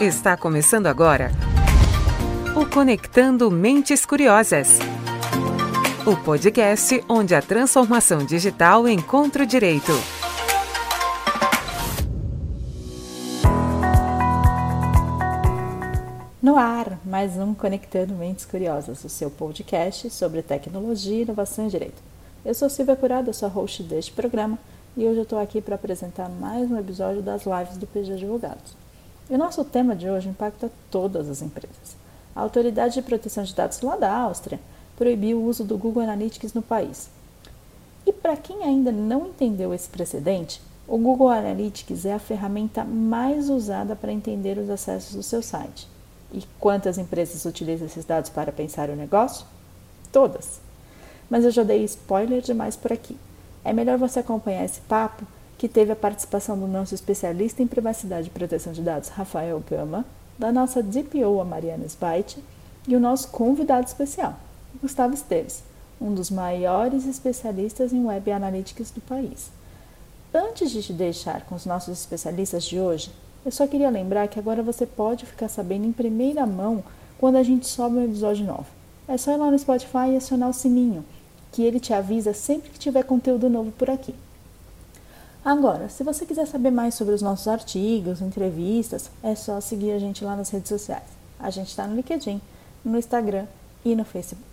Está começando agora o Conectando Mentes Curiosas. O podcast onde a transformação digital encontra o direito. No ar, mais um Conectando Mentes Curiosas, o seu podcast sobre tecnologia, inovação e direito. Eu sou Silvia Curado, sou a host deste programa e hoje eu estou aqui para apresentar mais um episódio das lives do PG Advogados. E o nosso tema de hoje impacta todas as empresas. A Autoridade de Proteção de Dados lá da Áustria proibiu o uso do Google Analytics no país. E para quem ainda não entendeu esse precedente, o Google Analytics é a ferramenta mais usada para entender os acessos do seu site. E quantas empresas utilizam esses dados para pensar o negócio? Todas. Mas eu já dei spoiler demais por aqui. É melhor você acompanhar esse papo que teve a participação do nosso especialista em privacidade e proteção de dados, Rafael Gama, da nossa DPO, a Mariana Spite, e o nosso convidado especial, Gustavo Esteves, um dos maiores especialistas em Web Analytics do país. Antes de te deixar com os nossos especialistas de hoje, eu só queria lembrar que agora você pode ficar sabendo em primeira mão quando a gente sobe um episódio novo. É só ir lá no Spotify e acionar o sininho, que ele te avisa sempre que tiver conteúdo novo por aqui. Agora, se você quiser saber mais sobre os nossos artigos, entrevistas, é só seguir a gente lá nas redes sociais. A gente está no LinkedIn, no Instagram e no Facebook.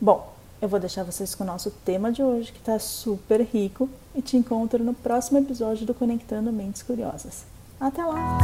Bom, eu vou deixar vocês com o nosso tema de hoje, que está super rico, e te encontro no próximo episódio do Conectando Mentes Curiosas. Até lá!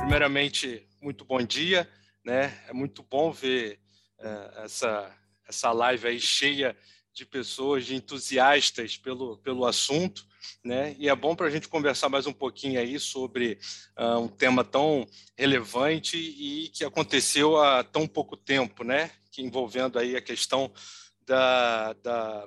Primeiramente, muito bom dia, né? É muito bom ver uh, essa essa live aí cheia de pessoas, de entusiastas pelo, pelo assunto, né? E é bom para a gente conversar mais um pouquinho aí sobre uh, um tema tão relevante e que aconteceu há tão pouco tempo, né? Que envolvendo aí a questão da, da,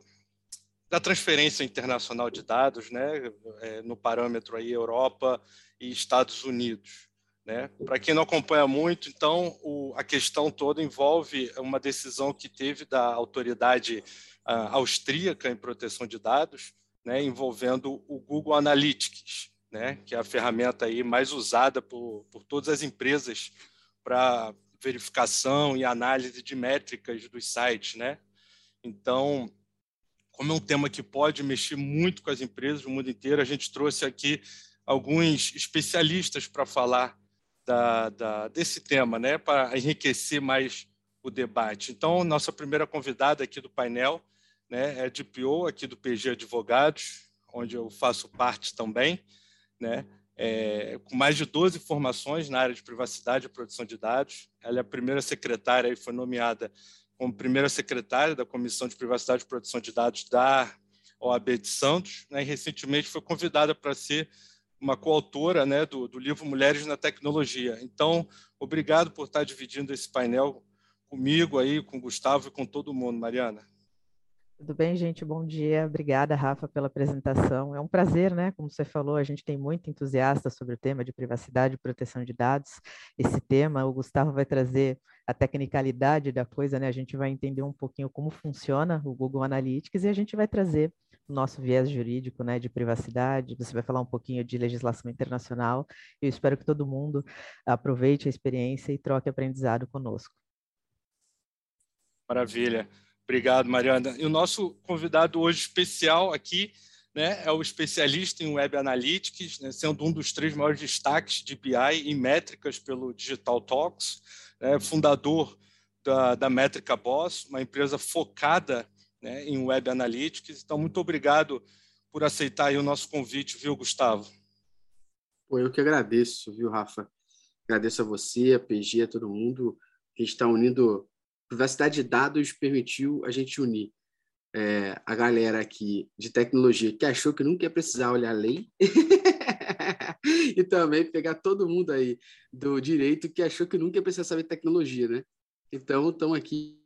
da transferência internacional de dados, né? É, no parâmetro aí Europa e Estados Unidos. Né? Para quem não acompanha muito, então, a questão toda envolve uma decisão que teve da autoridade uh, austríaca em proteção de dados, né, envolvendo o Google Analytics, né, que é a ferramenta aí mais usada por, por todas as empresas para verificação e análise de métricas dos sites. Né? Então, como é um tema que pode mexer muito com as empresas do mundo inteiro, a gente trouxe aqui alguns especialistas para falar da, da, desse tema, né, para enriquecer mais o debate. Então, nossa primeira convidada aqui do painel né, é a DPO aqui do PG Advogados, onde eu faço parte também, né, é, com mais de 12 formações na área de privacidade e proteção de dados. Ela é a primeira secretária e foi nomeada como primeira secretária da Comissão de Privacidade e Proteção de Dados da OAB de Santos, né, e recentemente foi convidada para ser uma coautora né, do, do livro Mulheres na Tecnologia. Então, obrigado por estar dividindo esse painel comigo aí, com o Gustavo e com todo mundo, Mariana. Tudo bem, gente? Bom dia. Obrigada, Rafa, pela apresentação. É um prazer, né? Como você falou, a gente tem muito entusiasta sobre o tema de privacidade e proteção de dados. Esse tema, o Gustavo vai trazer a tecnicalidade da coisa, né? A gente vai entender um pouquinho como funciona o Google Analytics e a gente vai trazer nosso viés jurídico, né, de privacidade. Você vai falar um pouquinho de legislação internacional. Eu espero que todo mundo aproveite a experiência e troque aprendizado conosco. Maravilha. Obrigado, Mariana. E o nosso convidado hoje especial aqui né, é o especialista em Web Analytics, né, sendo um dos três maiores destaques de BI e métricas pelo Digital Talks, né, fundador da, da Métrica Boss, uma empresa focada né, em Web Analytics. Então, muito obrigado por aceitar o nosso convite, viu, Gustavo? Pô, eu que agradeço, viu, Rafa? Agradeço a você, a PG, a todo mundo. A gente está unindo. Privacidade de dados permitiu a gente unir é, a galera aqui de tecnologia que achou que nunca ia precisar olhar a lei e também pegar todo mundo aí do direito que achou que nunca ia precisar saber tecnologia, né? Então, estão aqui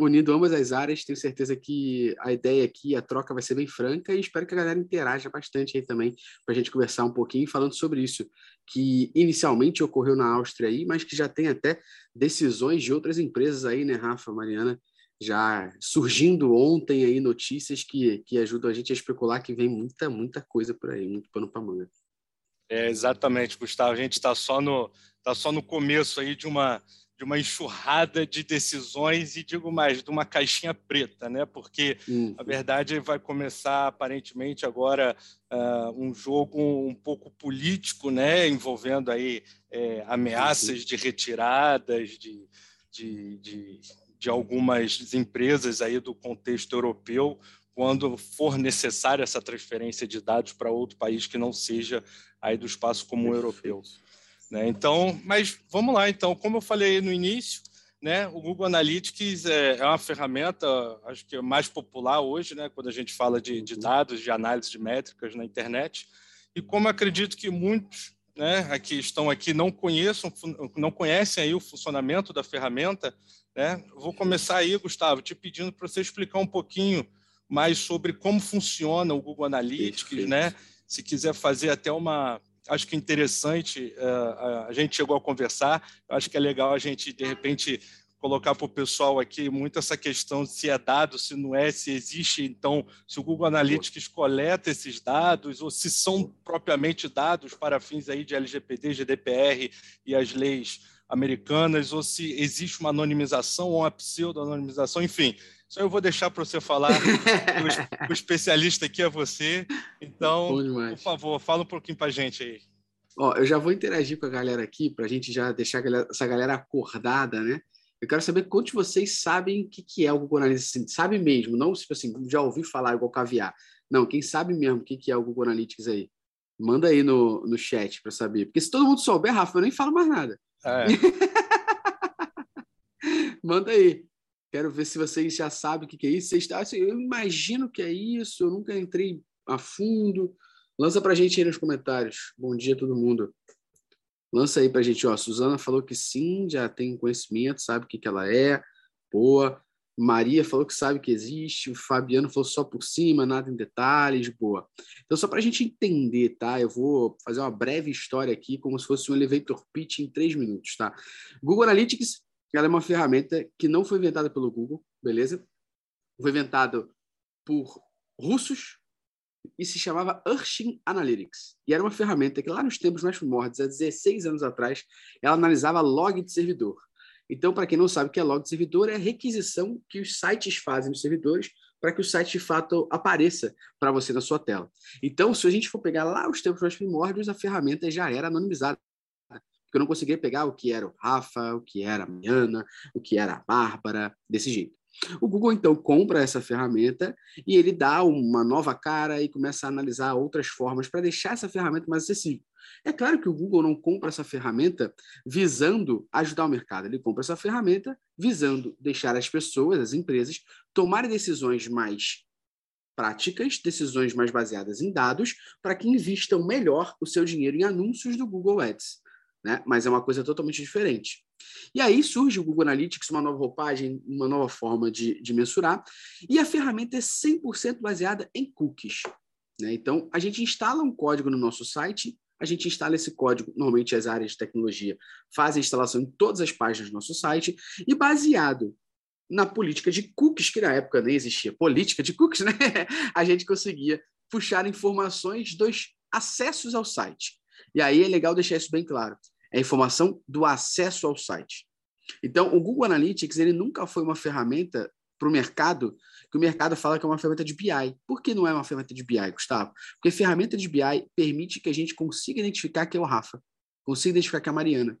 unindo ambas as áreas. Tenho certeza que a ideia aqui, a troca vai ser bem franca e espero que a galera interaja bastante aí também para a gente conversar um pouquinho falando sobre isso, que inicialmente ocorreu na Áustria aí, mas que já tem até decisões de outras empresas aí, né, Rafa, Mariana, já surgindo ontem aí notícias que, que ajudam a gente a especular que vem muita, muita coisa por aí, muito pano para manga. É, exatamente, Gustavo. A gente está só no tá só no começo aí de uma de uma enxurrada de decisões e digo mais de uma caixinha preta, né? Porque uhum. a verdade vai começar aparentemente agora uh, um jogo um pouco político, né? Envolvendo aí é, ameaças de retiradas de, de, de, de algumas empresas aí do contexto europeu quando for necessária essa transferência de dados para outro país que não seja aí do espaço comum Perfeito. europeu. Né? Então, mas vamos lá, então, como eu falei no início, né, o Google Analytics é, é uma ferramenta, acho que é mais popular hoje, né, quando a gente fala de, de dados, de análise de métricas na internet, e como acredito que muitos né, aqui estão aqui não conheçam, não conhecem aí o funcionamento da ferramenta, né, vou começar aí, Gustavo, te pedindo para você explicar um pouquinho mais sobre como funciona o Google Analytics, Perfeito. né? Se quiser fazer até uma, acho que interessante, uh, a gente chegou a conversar, acho que é legal a gente, de repente, colocar para o pessoal aqui muito essa questão de se é dado, se não é, se existe, então, se o Google Analytics coleta esses dados, ou se são propriamente dados para fins aí de LGPD, GDPR e as leis americanas, ou se existe uma anonimização ou uma pseudo-anonimização, enfim. Isso eu vou deixar para você falar. o, o, especialista aqui é você. Então, por favor, fala um pouquinho para a gente aí. Ó, eu já vou interagir com a galera aqui para a gente já deixar essa galera acordada, né? Eu quero saber quantos de vocês sabem o que, que é o Google Analytics. Assim, sabe mesmo, não tipo assim, já ouvi falar igual caviar. Não, quem sabe mesmo o que, que é o Google Analytics aí? Manda aí no, no chat para saber. Porque se todo mundo souber, Rafa, eu nem falo mais nada. É. Manda aí. Quero ver se vocês já sabem o que é isso. Vocês, assim, eu imagino que é isso, eu nunca entrei a fundo. Lança para a gente aí nos comentários. Bom dia, todo mundo. Lança aí para a gente. Ó, Suzana falou que sim, já tem conhecimento, sabe o que, que ela é. Boa. Maria falou que sabe que existe, o Fabiano falou só por cima, nada em detalhes, boa. Então, só para a gente entender, tá? Eu vou fazer uma breve história aqui, como se fosse um elevator pitch em três minutos, tá? Google Analytics ela é uma ferramenta que não foi inventada pelo Google, beleza? Foi inventada por russos e se chamava Urshin Analytics. E era uma ferramenta que lá nos tempos mais primórdios, há 16 anos atrás, ela analisava log de servidor. Então, para quem não sabe o que é log de servidor, é a requisição que os sites fazem nos servidores para que o site de fato apareça para você na sua tela. Então, se a gente for pegar lá os tempos mais primórdios, a ferramenta já era anonimizada porque eu não conseguia pegar o que era o Rafa, o que era a Mariana, o que era a Bárbara, desse jeito. O Google então compra essa ferramenta e ele dá uma nova cara e começa a analisar outras formas para deixar essa ferramenta mais acessível. É claro que o Google não compra essa ferramenta visando ajudar o mercado, ele compra essa ferramenta visando deixar as pessoas, as empresas, tomarem decisões mais práticas, decisões mais baseadas em dados, para que investam melhor o seu dinheiro em anúncios do Google Ads né? mas é uma coisa totalmente diferente. E aí surge o Google Analytics, uma nova roupagem, uma nova forma de, de mensurar, e a ferramenta é 100% baseada em cookies. Né? Então, a gente instala um código no nosso site, a gente instala esse código, normalmente as áreas de tecnologia fazem a instalação em todas as páginas do nosso site, e baseado na política de cookies, que na época nem existia política de cookies, né? a gente conseguia puxar informações dos acessos ao site. E aí é legal deixar isso bem claro é a informação do acesso ao site. Então, o Google Analytics ele nunca foi uma ferramenta para o mercado que o mercado fala que é uma ferramenta de BI. Por que não é uma ferramenta de BI, Gustavo? Porque ferramenta de BI permite que a gente consiga identificar que é o Rafa, consiga identificar que é a Mariana,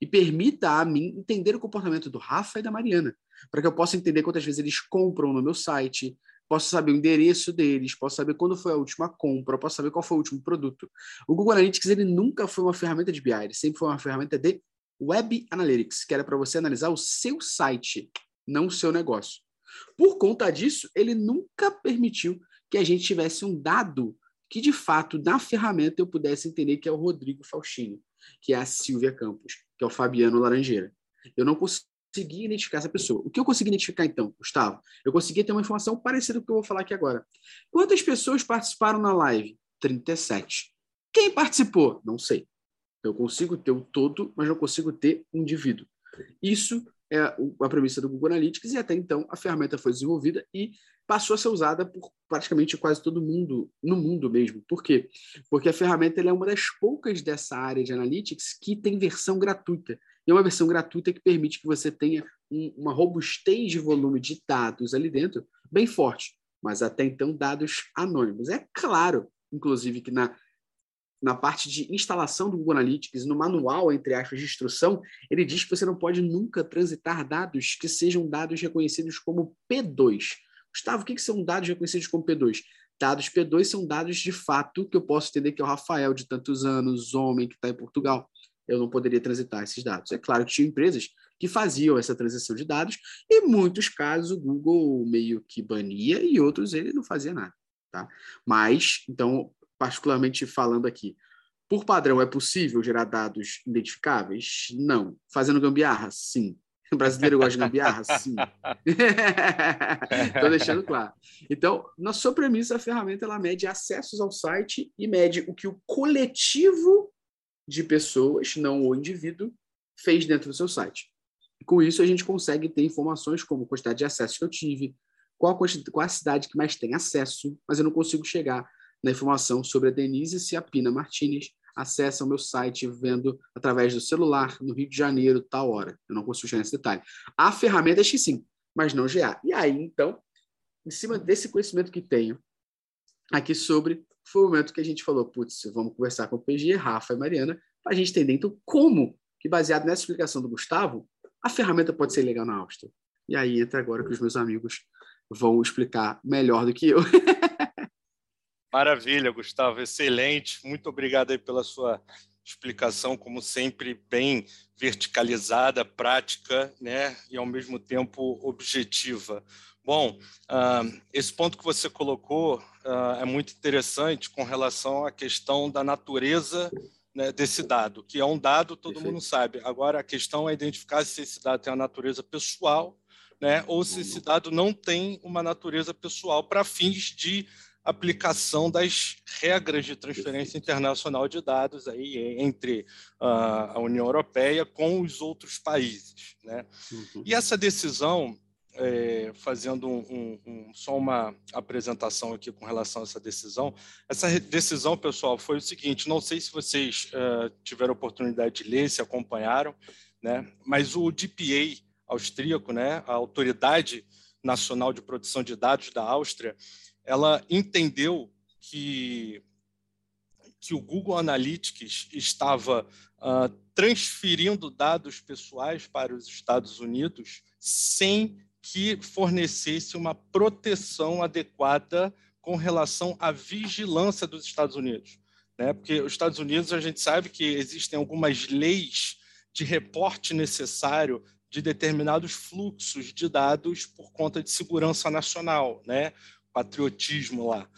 e permita a mim entender o comportamento do Rafa e da Mariana, para que eu possa entender quantas vezes eles compram no meu site, posso saber o endereço deles, posso saber quando foi a última compra, posso saber qual foi o último produto. O Google Analytics ele nunca foi uma ferramenta de BI, ele sempre foi uma ferramenta de Web Analytics, que era para você analisar o seu site, não o seu negócio. Por conta disso, ele nunca permitiu que a gente tivesse um dado que, de fato, na ferramenta eu pudesse entender que é o Rodrigo Faustino, que é a Silvia Campos, que é o Fabiano Laranjeira. Eu não consigo consegui identificar essa pessoa. O que eu consegui identificar então, Gustavo? Eu consegui ter uma informação parecida com o que eu vou falar aqui agora. Quantas pessoas participaram na live? 37. Quem participou? Não sei. Eu consigo ter o todo, mas não consigo ter o indivíduo. Isso é a premissa do Google Analytics, e até então a ferramenta foi desenvolvida e passou a ser usada por praticamente quase todo mundo, no mundo mesmo. Por quê? Porque a ferramenta é uma das poucas dessa área de Analytics que tem versão gratuita. E é uma versão gratuita que permite que você tenha um, uma robustez de volume de dados ali dentro bem forte, mas até então dados anônimos. É claro, inclusive, que na na parte de instalação do Google Analytics, no manual, entre aspas, de instrução, ele diz que você não pode nunca transitar dados que sejam dados reconhecidos como P2. Gustavo, o que, que são dados reconhecidos como P2? Dados P2 são dados de fato que eu posso entender que é o Rafael, de tantos anos, homem, que está em Portugal. Eu não poderia transitar esses dados. É claro que tinha empresas que faziam essa transição de dados, e em muitos casos o Google meio que bania e outros ele não fazia nada. Tá? Mas, então, particularmente falando aqui. Por padrão, é possível gerar dados identificáveis? Não. Fazendo gambiarra? Sim. O brasileiro gosta de gambiarra? Sim. Estou deixando claro. Então, na sua premissa, a ferramenta ela mede acessos ao site e mede o que o coletivo de pessoas, não o indivíduo, fez dentro do seu site. Com isso, a gente consegue ter informações como quantidade de acessos que eu tive, qual a, qual a cidade que mais tem acesso, mas eu não consigo chegar na informação sobre a Denise se a Pina Martinez acessa o meu site vendo através do celular no Rio de Janeiro, tal hora. Eu não consigo chegar nesse detalhe. A ferramenta é X5, mas não GA. E aí, então, em cima desse conhecimento que tenho aqui sobre, foi o momento que a gente falou, putz, vamos conversar com o PG, Rafa e Mariana, para a gente entender, então, como que, baseado nessa explicação do Gustavo, a ferramenta pode ser legal na Áustria. E aí entra agora que os meus amigos vão explicar melhor do que eu. Maravilha, Gustavo, excelente. Muito obrigado aí pela sua explicação, como sempre, bem verticalizada, prática, né, e ao mesmo tempo objetiva. Bom, uh, esse ponto que você colocou uh, é muito interessante com relação à questão da natureza né, desse dado, que é um dado, todo Perfeito. mundo sabe. Agora, a questão é identificar se esse dado tem a natureza pessoal, né, ou se esse dado não tem uma natureza pessoal para fins de aplicação das regras de transferência internacional de dados aí entre uh, a União Europeia com os outros países. Né? Uhum. E essa decisão, é, fazendo um, um, só uma apresentação aqui com relação a essa decisão, essa decisão, pessoal, foi o seguinte: não sei se vocês uh, tiveram oportunidade de ler, se acompanharam, né? mas o DPA austríaco, né, a Autoridade Nacional de Proteção de Dados da Áustria, ela entendeu que, que o Google Analytics estava uh, transferindo dados pessoais para os Estados Unidos sem que fornecesse uma proteção adequada com relação à vigilância dos Estados Unidos. Né? Porque os Estados Unidos, a gente sabe que existem algumas leis de reporte necessário de determinados fluxos de dados por conta de segurança nacional, né? Patriotismo lá.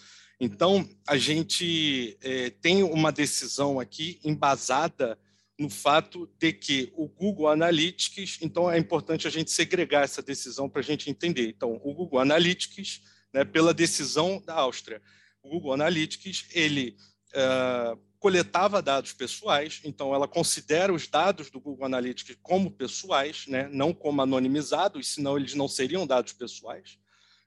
Então, a gente é, tem uma decisão aqui embasada no fato de que o Google Analytics, então é importante a gente segregar essa decisão para a gente entender. Então, o Google Analytics, né, pela decisão da Áustria, o Google Analytics, ele uh, coletava dados pessoais, então ela considera os dados do Google Analytics como pessoais, né, não como anonimizados, senão eles não seriam dados pessoais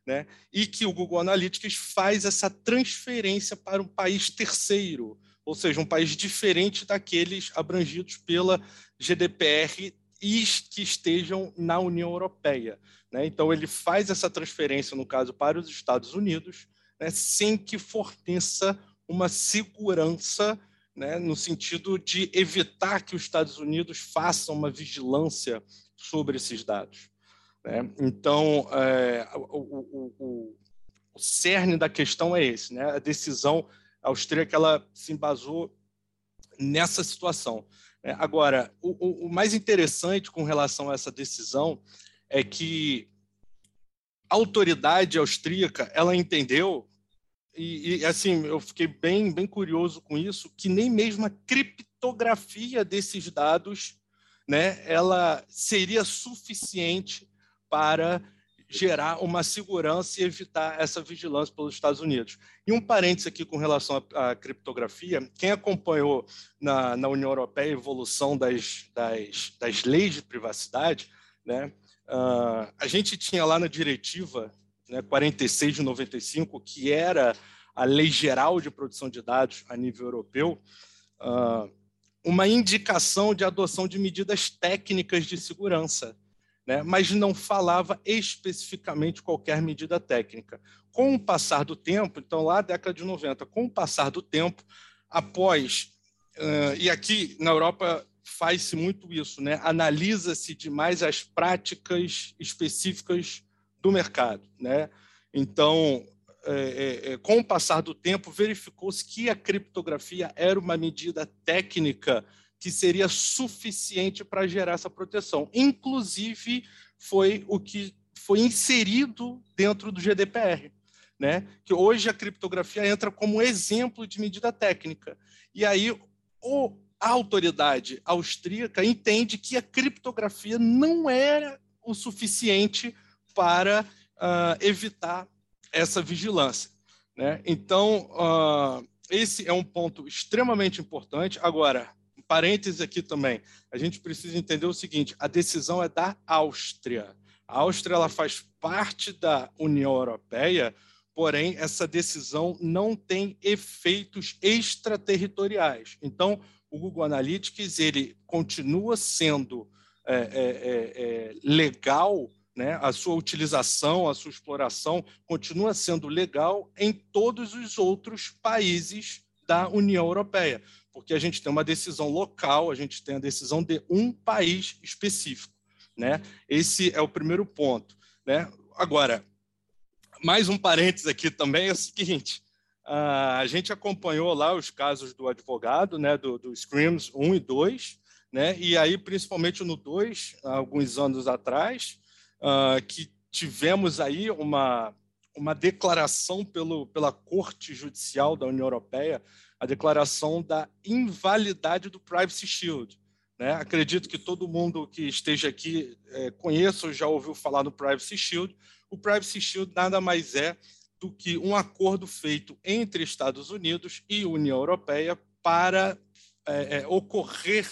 né? e que o Google Analytics faz essa transferência para um país terceiro, ou seja, um país diferente daqueles abrangidos pela GDPR e que estejam na União Europeia. Né? Então, ele faz essa transferência, no caso, para os Estados Unidos, né, sem que forneça uma segurança né, no sentido de evitar que os Estados Unidos façam uma vigilância sobre esses dados. Né? Então, é, o, o, o, o, cerne da questão é esse, né? a decisão austríaca ela se embasou nessa situação. Né? Agora, o, mais interessante com relação a essa decisão é que a autoridade austríaca ela entendeu e, e, assim eu fiquei bem bem curioso com isso que nem mesmo a criptografia desses dados né ela seria suficiente para gerar uma segurança e evitar essa vigilância pelos Estados Unidos. E um parênteses aqui com relação à, à criptografia, quem acompanhou na, na, União Europeia a evolução das, das, das leis de privacidade, Né? Uh, a gente tinha lá na diretiva né, 46 de 95, que era a Lei Geral de Proteção de Dados a nível europeu, uh, uma indicação de adoção de medidas técnicas de segurança, né, mas não falava especificamente qualquer medida técnica. Com o passar do tempo, então lá década de 90, com o passar do tempo, após, uh, e aqui na Europa faz-se muito isso, né? Analisa-se demais as práticas específicas do mercado, né? Então, é, é, é, com o passar do tempo, verificou-se que a criptografia era uma medida técnica que seria suficiente para gerar essa proteção. Inclusive, foi o que foi inserido dentro do GDPR, né? Que hoje a criptografia entra como exemplo de medida técnica. E aí o a autoridade austríaca entende que a criptografia não era o suficiente para uh, evitar essa vigilância. Né? Então, uh, esse é um ponto extremamente importante. Agora, parêntese aqui também, a gente precisa entender o seguinte: a decisão é da Áustria. A Áustria ela faz parte da União Europeia, porém, essa decisão não tem efeitos extraterritoriais. Então, o Google Analytics ele continua sendo é, é, é, é, legal, né? a sua utilização, a sua exploração continua sendo legal em todos os outros países da União Europeia, porque a gente tem uma decisão local, a gente tem a decisão de um país específico. Né? Esse é o primeiro ponto. Né? Agora, mais um parênteses aqui também é o seguinte: a gente acompanhou lá os casos do advogado, né, do, do Screams 1 e 2, né, e aí, principalmente no 2, alguns anos atrás, uh, que tivemos aí uma, uma declaração pelo, pela Corte Judicial da União Europeia, a declaração da invalidade do Privacy Shield. Né? Acredito que todo mundo que esteja aqui é, conheça ou já ouviu falar no Privacy Shield. O Privacy Shield nada mais é do que um acordo feito entre Estados Unidos e União Europeia para é, é, ocorrer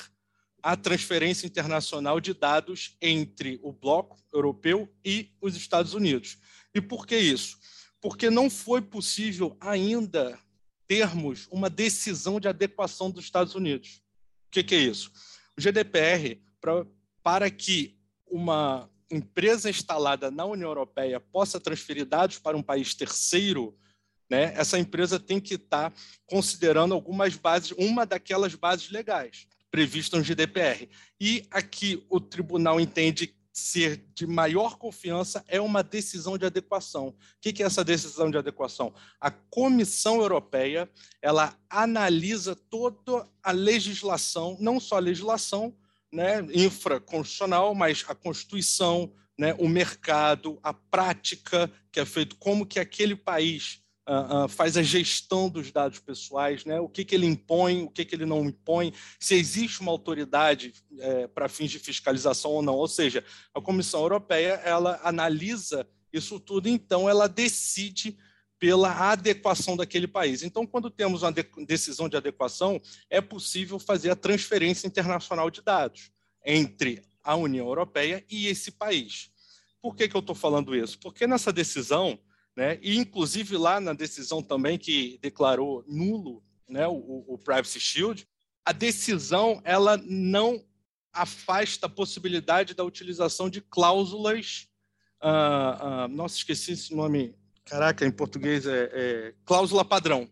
a transferência internacional de dados entre o bloco europeu e os Estados Unidos. E por que isso? Porque não foi possível ainda termos uma decisão de adequação dos Estados Unidos. O que, que é isso? O GDPR, pra, para que uma, empresa instalada na União Europeia possa transferir dados para um país terceiro, né, essa empresa tem que estar tá considerando algumas bases, uma daquelas bases legais previstas no GDPR. E aqui o tribunal entende ser de maior confiança é uma decisão de adequação. O que é essa decisão de adequação? A Comissão Europeia ela analisa toda a legislação, não só a legislação, né, infraconstitucional, mas a Constituição, né, o mercado, a prática que é feito, como que aquele país uh, uh, faz a gestão dos dados pessoais, né, o que, que ele impõe, o que, que ele não impõe, se existe uma autoridade é, para fins de fiscalização ou não. Ou seja, a Comissão Europeia ela analisa isso tudo, então ela decide pela adequação daquele país. Então, quando temos uma decisão de adequação, é possível fazer a transferência internacional de dados entre a União Europeia e esse país. Por que, que eu estou falando isso? Porque nessa decisão, né, e inclusive lá na decisão também que declarou nulo né, o, o Privacy Shield, a decisão ela não afasta a possibilidade da utilização de cláusulas. Uh, uh, nossa, esqueci esse nome caraca, em português é, é cláusula padrão,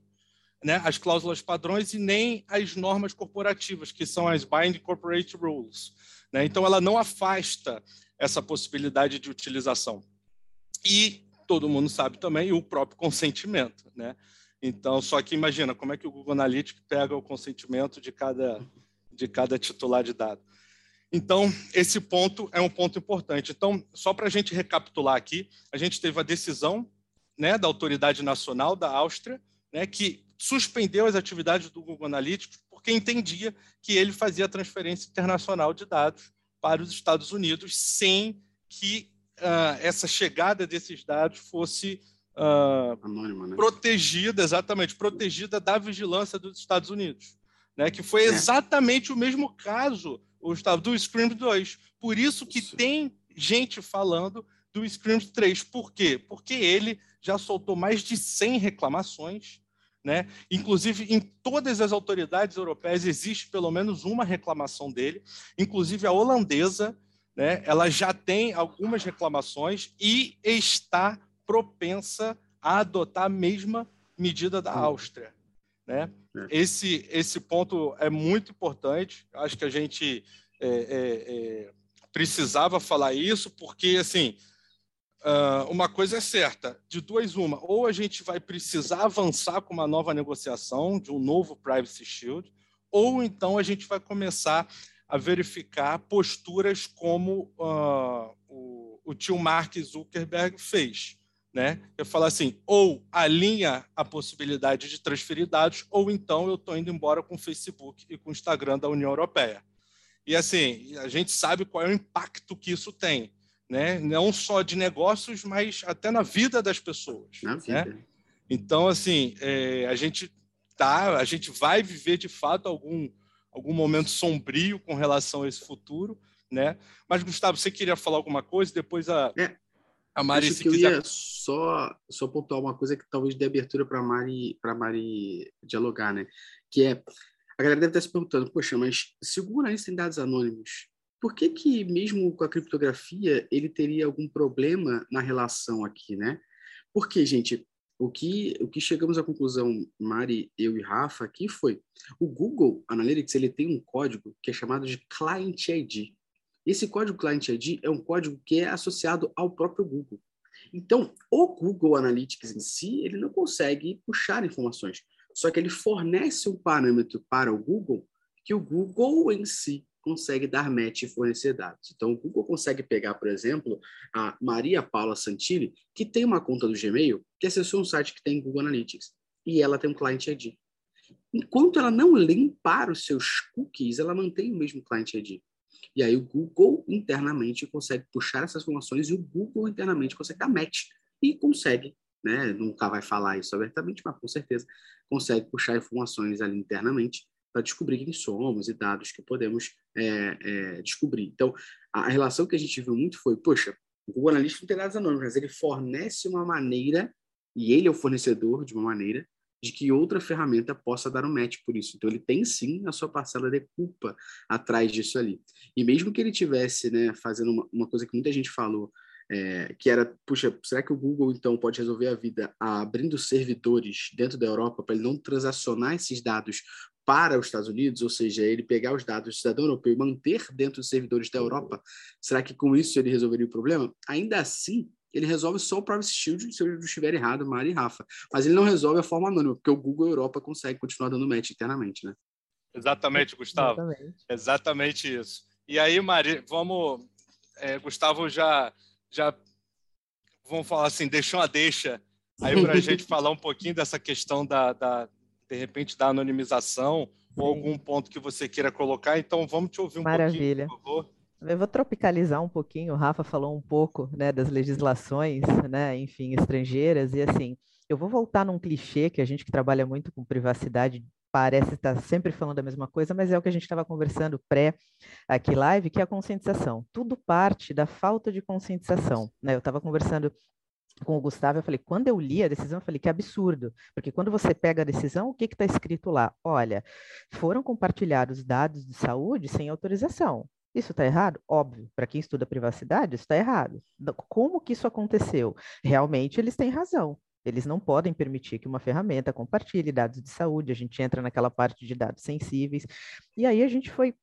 né? As cláusulas padrões e nem as normas corporativas, que são as Binding Corporate Rules. Né? Então, ela não afasta essa possibilidade de utilização. E todo mundo sabe também o próprio consentimento, né? Então, só que imagina como é que o Google Analytics pega o consentimento de cada de cada titular de dado. Então, esse ponto é um ponto importante. Então, só para a gente recapitular aqui, a gente teve a decisão né, da Autoridade Nacional da Áustria, né, que suspendeu as atividades do Google Analytics porque entendia que ele fazia transferência internacional de dados para os Estados Unidos sem que uh, essa chegada desses dados fosse uh, né? protegida, exatamente, protegida da vigilância dos Estados Unidos. Né, que foi é. exatamente é. o mesmo caso o do Scream 2. Por isso que isso. tem gente falando do Scream 3. Por quê? Porque ele já soltou mais de 100 reclamações, né? Inclusive, em todas as autoridades europeias existe pelo menos uma reclamação dele, inclusive a holandesa, né? Ela já tem algumas reclamações e está propensa a adotar a mesma medida da Áustria, né? Esse esse ponto é muito importante. Acho que a gente é, é, é precisava falar isso porque assim Uh, uma coisa é certa, de duas uma, ou a gente vai precisar avançar com uma nova negociação de um novo Privacy Shield, ou então a gente vai começar a verificar posturas como uh, o, o tio Mark Zuckerberg fez. Né? Eu falo assim, ou alinha a possibilidade de transferir dados, ou então eu estou indo embora com o Facebook e com o Instagram da União Europeia. E assim, a gente sabe qual é o impacto que isso tem né? não só de negócios, mas até na vida das pessoas. Na vida. Né? Então, assim, é, a gente tá, a gente vai viver de fato algum, algum momento sombrio com relação a esse futuro, né? Mas, Gustavo, você queria falar alguma coisa? Depois a, é, a Mari, acho se que quiser... eu ia só, só pontuar uma coisa que talvez dê abertura para Mari, Mari dialogar, né? Que é, a galera deve estar se perguntando, poxa, mas se o Google tem dados anônimos, por que, que mesmo com a criptografia ele teria algum problema na relação aqui, né? Porque, gente, o que, o que chegamos à conclusão, Mari, eu e Rafa, aqui foi o Google Analytics ele tem um código que é chamado de Client ID. Esse código Client ID é um código que é associado ao próprio Google. Então, o Google Analytics em si, ele não consegue puxar informações, só que ele fornece um parâmetro para o Google que o Google em si consegue dar match e fornecer dados. Então, o Google consegue pegar, por exemplo, a Maria Paula Santilli, que tem uma conta do Gmail, que acessou um site que tem Google Analytics, e ela tem um Client ID. Enquanto ela não limpar os seus cookies, ela mantém o mesmo Client ID. E aí o Google internamente consegue puxar essas informações e o Google internamente consegue dar match e consegue, né, nunca vai falar isso abertamente, mas com certeza consegue puxar informações ali internamente para descobrir quem somos e dados que podemos é, é, descobrir. Então, a, relação que a gente viu muito foi, poxa, o Google Analytics não tem dados anônimos, mas ele fornece uma maneira, e ele é o fornecedor de uma maneira, de que outra ferramenta possa dar um match por isso. Então, ele tem sim a sua parcela de culpa atrás disso ali. E mesmo que ele tivesse né, fazendo uma, uma coisa que muita gente falou, é, que era, puxa, será que o Google então pode resolver a vida abrindo servidores dentro da Europa para ele não transacionar esses dados para os Estados Unidos, ou seja, ele pegar os dados do cidadão europeu e manter dentro dos servidores da Europa, será que com isso ele resolveria o problema? Ainda assim, ele resolve só o Privacy Shield, se eu estiver errado, Mari e Rafa. Mas ele não resolve a forma anônima, porque o Google Europa consegue continuar dando match internamente, né? Exatamente, Gustavo. Exatamente, Exatamente isso. E aí, Mari, vamos. É, Gustavo já, já. Vamos falar assim, deixou uma deixa aí para a gente falar um pouquinho dessa questão da, da de repente da anonimização Sim. ou algum ponto que você queira colocar. Então, vamos te ouvir um Maravilha. pouquinho, por favor. Eu vou tropicalizar um pouquinho. O Rafa falou um pouco né, das legislações, né, enfim, estrangeiras. E assim, eu vou voltar num clichê que a gente que trabalha muito com privacidade parece estar sempre falando a mesma coisa, mas é o que a gente estava conversando pré aqui live, que é a conscientização. Tudo parte da falta de conscientização. Né? Eu estava conversando com o Gustavo, eu falei, quando eu li a decisão, eu falei, que absurdo, porque quando você pega a decisão, o que está escrito lá? Olha, foram compartilhados dados de saúde sem autorização. Isso está errado? Óbvio, para quem estuda privacidade, isso está errado. Como que isso aconteceu? Realmente eles têm razão. Eles não podem permitir que uma ferramenta compartilhe dados de saúde, a gente entra naquela parte de dados sensíveis. E aí a gente foi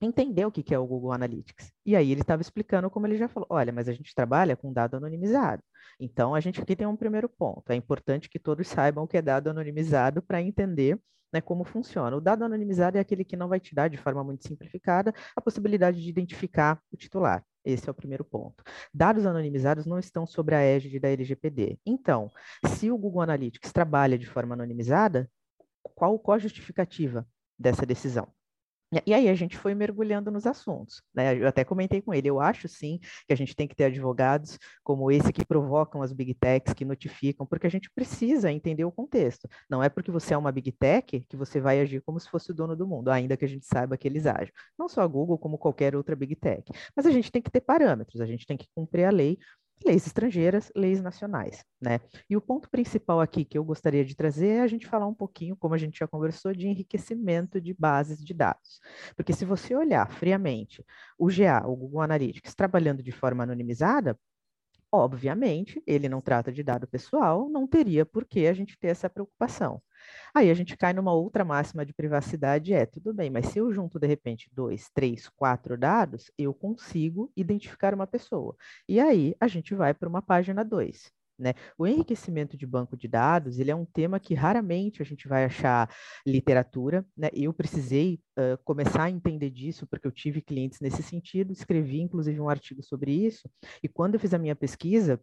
entender o que é o Google Analytics. E aí ele estava explicando como ele já falou, olha, mas a gente trabalha com dado anonimizado. Então a gente aqui tem um primeiro ponto. É importante que todos saibam o que é dado anonimizado para entender né, como funciona. O dado anonimizado é aquele que não vai te dar, de forma muito simplificada, a possibilidade de identificar o titular. Esse é o primeiro ponto. Dados anonimizados não estão sobre a égide da LGPD. Então, se o Google Analytics trabalha de forma anonimizada, qual, qual a justificativa dessa decisão? E aí a gente foi mergulhando nos assuntos. Né? Eu até comentei com ele, eu acho sim que a gente tem que ter advogados como esse que provocam as big techs, que notificam, porque a gente precisa entender o contexto. Não é porque você é uma big tech que você vai agir como se fosse o dono do mundo, ainda que a gente saiba que eles agem. Não só a Google, como qualquer outra big tech. Mas a gente tem que ter parâmetros, a gente tem que cumprir a lei leis estrangeiras, leis nacionais, né? E o ponto principal aqui que eu gostaria de trazer é a gente falar um pouquinho, como a gente já conversou, de enriquecimento de bases de dados. Porque se você olhar friamente o GA, o Google Analytics, trabalhando de forma anonimizada, obviamente, ele não trata de dado pessoal, não teria por que a gente ter essa preocupação. Aí a gente cai numa outra máxima de privacidade, é tudo bem, mas se eu junto de repente dois, três, quatro dados, eu consigo identificar uma pessoa. E aí a gente vai para uma página 2. Né? O enriquecimento de banco de dados ele é um tema que raramente a gente vai achar literatura. Né? Eu precisei uh, começar a entender disso porque eu tive clientes nesse sentido, escrevi inclusive um artigo sobre isso. E quando eu fiz a minha pesquisa,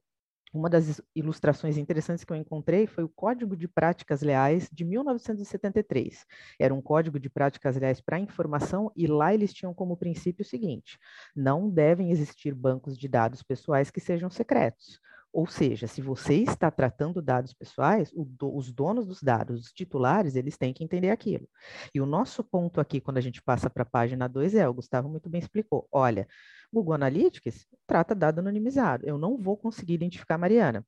uma das ilustrações interessantes que eu encontrei foi o Código de Práticas Leais de 1973. Era um código de práticas leais para informação e lá eles tinham como princípio o seguinte: não devem existir bancos de dados pessoais que sejam secretos. Ou seja, se você está tratando dados pessoais, do, os donos dos dados, os titulares, eles têm que entender aquilo. E o nosso ponto aqui, quando a gente passa para a página 2, é, o Gustavo muito bem explicou, olha, Google Analytics trata dado anonimizado, eu não vou conseguir identificar a Mariana.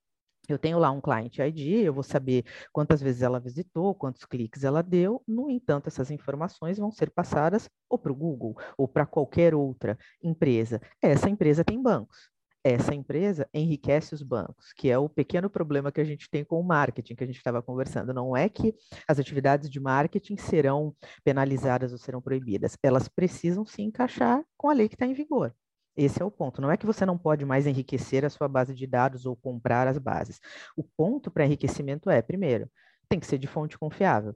Eu tenho lá um client ID, eu vou saber quantas vezes ela visitou, quantos cliques ela deu. No entanto, essas informações vão ser passadas ou para o Google ou para qualquer outra empresa. Essa empresa tem bancos essa empresa enriquece os bancos, que é o pequeno problema que a gente tem com o marketing que a gente estava conversando. Não é que as atividades de marketing serão penalizadas ou serão proibidas, elas precisam se encaixar com a lei que está em vigor. Esse é o ponto. Não é que você não pode mais enriquecer a sua base de dados ou comprar as bases. O ponto para enriquecimento é, primeiro, tem que ser de fonte confiável.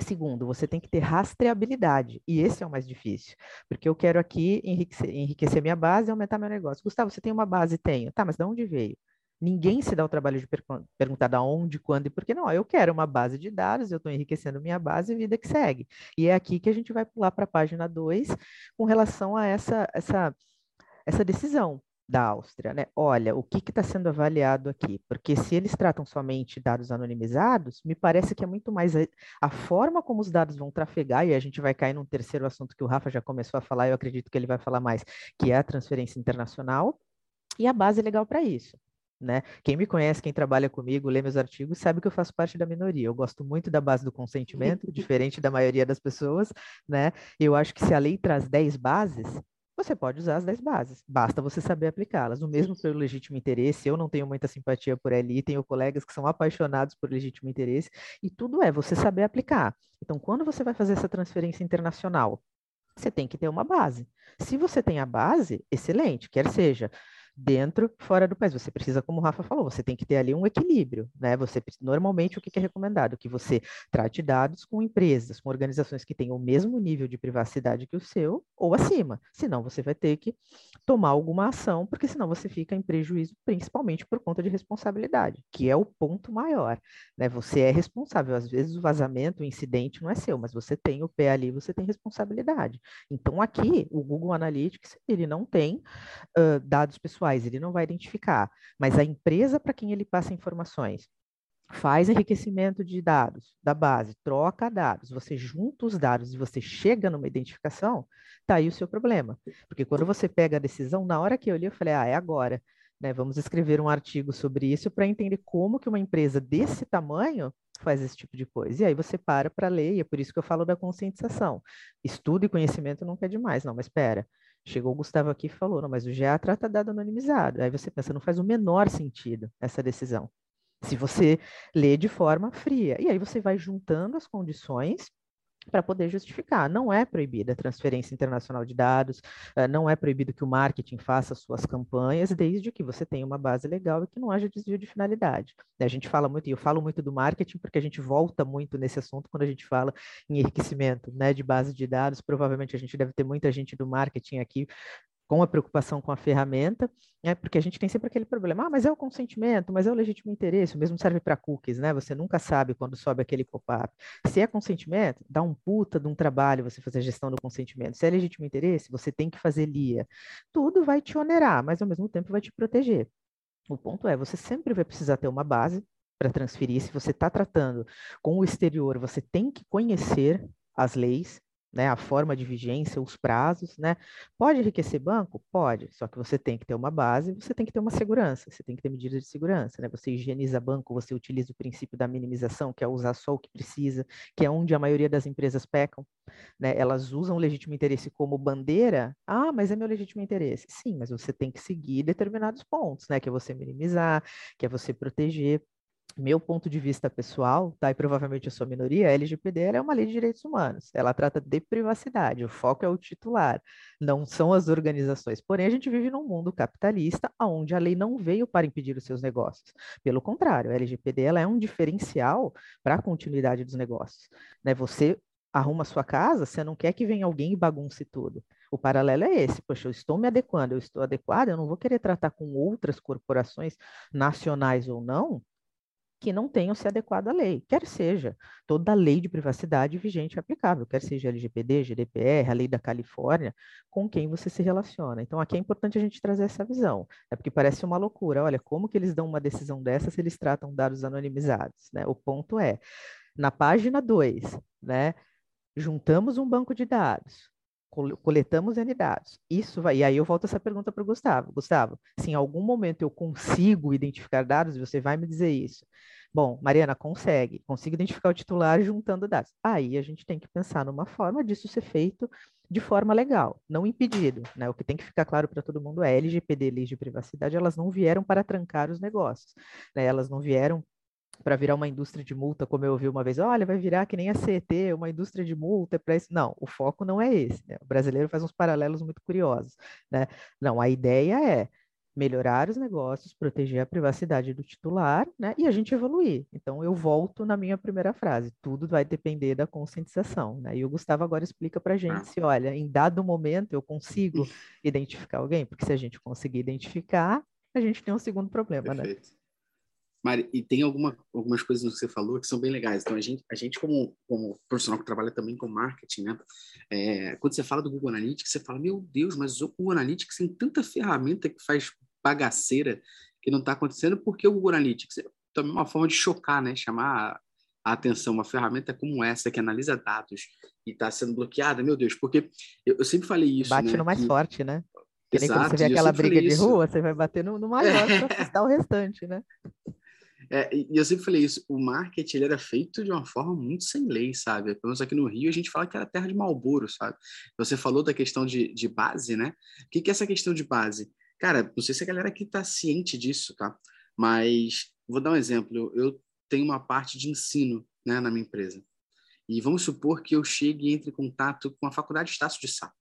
Segundo, você tem que ter rastreabilidade, e esse é o mais difícil, porque eu quero aqui enriquecer, enriquecer minha base e aumentar meu negócio. Gustavo, você tem uma base? Tenho. Tá, mas de onde veio? Ninguém se dá o trabalho de per perguntar da onde, quando e por que não. Eu quero uma base de dados, eu estou enriquecendo minha base e vida que segue. E é aqui que a gente vai pular para a página 2 com relação a essa, essa, essa decisão da Áustria, né? Olha, o que está sendo avaliado aqui? Porque se eles tratam somente dados anonimizados, me parece que é muito mais a, a, forma como os dados vão trafegar, e a gente vai cair num terceiro assunto que o Rafa já começou a falar, eu acredito que ele vai falar mais, que é a transferência internacional, e a base legal para isso. Né? Quem me conhece, quem trabalha comigo, lê meus artigos, sabe que eu faço parte da minoria. Eu gosto muito da base do consentimento, diferente da maioria das pessoas, né? Eu acho que se a lei traz 10 bases, você pode usar as 10 bases, basta você saber aplicá-las. O mesmo pelo legítimo interesse, eu não tenho muita simpatia por LI, tenho colegas que são apaixonados por legítimo interesse, e tudo é você saber aplicar. Então, quando você vai fazer essa transferência internacional, você tem que ter uma base. Se você tem a base, excelente, quer seja dentro, fora do país. Você precisa, como o Rafa falou, você tem que ter ali um equilíbrio, né? Você normalmente o que é recomendado? Que você trate dados com empresas, com organizações que tenham o mesmo nível de privacidade que o seu ou acima. Senão você vai ter que tomar alguma ação, porque senão você fica em prejuízo, principalmente por conta de responsabilidade, que é o ponto maior, né? Você é responsável. Às vezes o vazamento, o incidente não é seu, mas você tem o pé ali, você tem responsabilidade. Então aqui o Google Analytics ele não tem uh, dados pessoais pessoais, ele não vai identificar, mas a empresa para quem ele passa informações faz enriquecimento de dados da base, troca dados, você junta os dados e você chega numa identificação, tá aí o seu problema. Porque quando você pega a decisão, na hora que eu li, eu falei, ah, é agora. Né? Vamos escrever um artigo sobre isso para entender como que uma empresa desse tamanho faz esse tipo de coisa. E aí você para para ler, e é por isso que eu falo da conscientização. Estudo e conhecimento nunca é demais, não, mas espera. Chegou o Gustavo aqui e falou, não, mas o GA trata dado anonimizado. Aí você pensa, não faz o menor sentido essa decisão. Se você lê de forma fria. E aí você vai juntando as condições para poder justificar. Não é proibida a transferência internacional de dados, eh, não é proibido que o marketing faça suas campanhas, desde que você tenha uma base legal e que não haja desvio de finalidade. A gente fala muito, e eu falo muito do marketing porque a gente volta muito nesse assunto quando a gente fala em enriquecimento né, de base de dados. Provavelmente a gente deve ter muita gente do marketing aqui com a preocupação com a ferramenta, né? porque a gente tem sempre aquele problema, ah, mas é o consentimento, mas é o legítimo interesse, o mesmo serve para cookies, né? Você nunca sabe quando sobe aquele pop-up. Se é consentimento, dá um puta de um trabalho você fazer a gestão do consentimento. Se é legítimo interesse, você tem que fazer LIA. Tudo vai te onerar, mas ao mesmo tempo vai te proteger. O ponto é, você sempre vai precisar ter uma base para transferir. Se você está tratando com o exterior, você tem que conhecer as leis, né, a forma de vigência, os prazos, né? Pode enriquecer banco? Pode, só que você tem que ter uma base, você tem que ter uma segurança, você tem que ter medidas de segurança, né? Você higieniza banco, você utiliza o princípio da minimização, que é usar só o que precisa, que é onde a maioria das empresas pecam, né? Elas usam o legítimo interesse como bandeira. Ah, mas é meu legítimo interesse. Sim, mas você tem que seguir determinados pontos, né? Que é você minimizar, que é você proteger meu ponto de vista pessoal, tá? E provavelmente a sua minoria, a LGPD é uma lei de direitos humanos. Ela trata de privacidade, o foco é o titular, não são as organizações. Porém, a gente vive num mundo capitalista onde a lei não veio para impedir os seus negócios. Pelo contrário, a LGPD é um diferencial para a continuidade dos negócios. Né? Você arruma sua casa, você não quer que venha alguém e bagunce tudo. O paralelo é esse, poxa, eu estou me adequando, eu estou adequado, eu não vou querer tratar com outras corporações nacionais ou não, que não tenham se adequado à lei, quer seja toda a lei de privacidade vigente e aplicável, quer seja LGPD, GDPR, a lei da Califórnia, com quem você se relaciona. Então, aqui é importante a gente trazer essa visão, é porque parece uma loucura. Olha, como que eles dão uma decisão dessa se eles tratam dados anonimizados? Né? O ponto é, na página 2, né, juntamos um banco de dados, coletamos N dados. Isso vai. E aí eu volto essa pergunta para o Gustavo. Gustavo, se em algum momento eu consigo identificar dados, você vai me dizer isso. Bom, Mariana, consegue. Consigo identificar o titular juntando dados. Aí a gente tem que pensar numa forma disso ser feito de forma legal, não impedido. Né? O que tem que ficar claro para todo mundo é LGPD, leis de privacidade, elas não vieram para trancar os negócios. Né? Elas não vieram para virar uma indústria de multa, como eu ouvi uma vez, olha, vai virar que nem a CET, uma indústria de multa para isso. Não, o foco não é esse. Né? O brasileiro faz uns paralelos muito curiosos. Né? Não, a ideia é melhorar os negócios, proteger a privacidade do titular, né? E a gente evoluir. Então eu volto na minha primeira frase. Tudo vai depender da conscientização, né? E o Gustavo agora explica para a gente ah. se, olha, em dado momento eu consigo identificar alguém, porque se a gente conseguir identificar, a gente tem um segundo problema, né? Perfeito. né? Mari, e tem alguma, algumas coisas que você falou que são bem legais. Então, a gente, a gente como, como profissional que trabalha também com marketing, né? É, quando você fala do Google Analytics, você fala, meu Deus, mas o Google Analytics tem tanta ferramenta que faz bagaceira que não está acontecendo, porque o Google Analytics é também uma forma de chocar, né? Chamar a atenção, uma ferramenta como essa que analisa dados e está sendo bloqueada, meu Deus, porque eu, eu sempre falei isso. Bate né, no mais que... forte, né? Que nem Exato, quando você vê aquela briga de isso. rua, você vai bater no, no maior para assustar o restante, né? É, e eu sempre falei isso, o marketing ele era feito de uma forma muito sem lei, sabe? Pelo menos aqui no Rio a gente fala que era terra de Malboro, sabe? Você falou da questão de, de base, né? O que, que é essa questão de base? Cara, não sei se a galera aqui está ciente disso, tá? Mas vou dar um exemplo. Eu tenho uma parte de ensino né, na minha empresa. E vamos supor que eu chegue e entre em contato com a faculdade Estácio de Sá.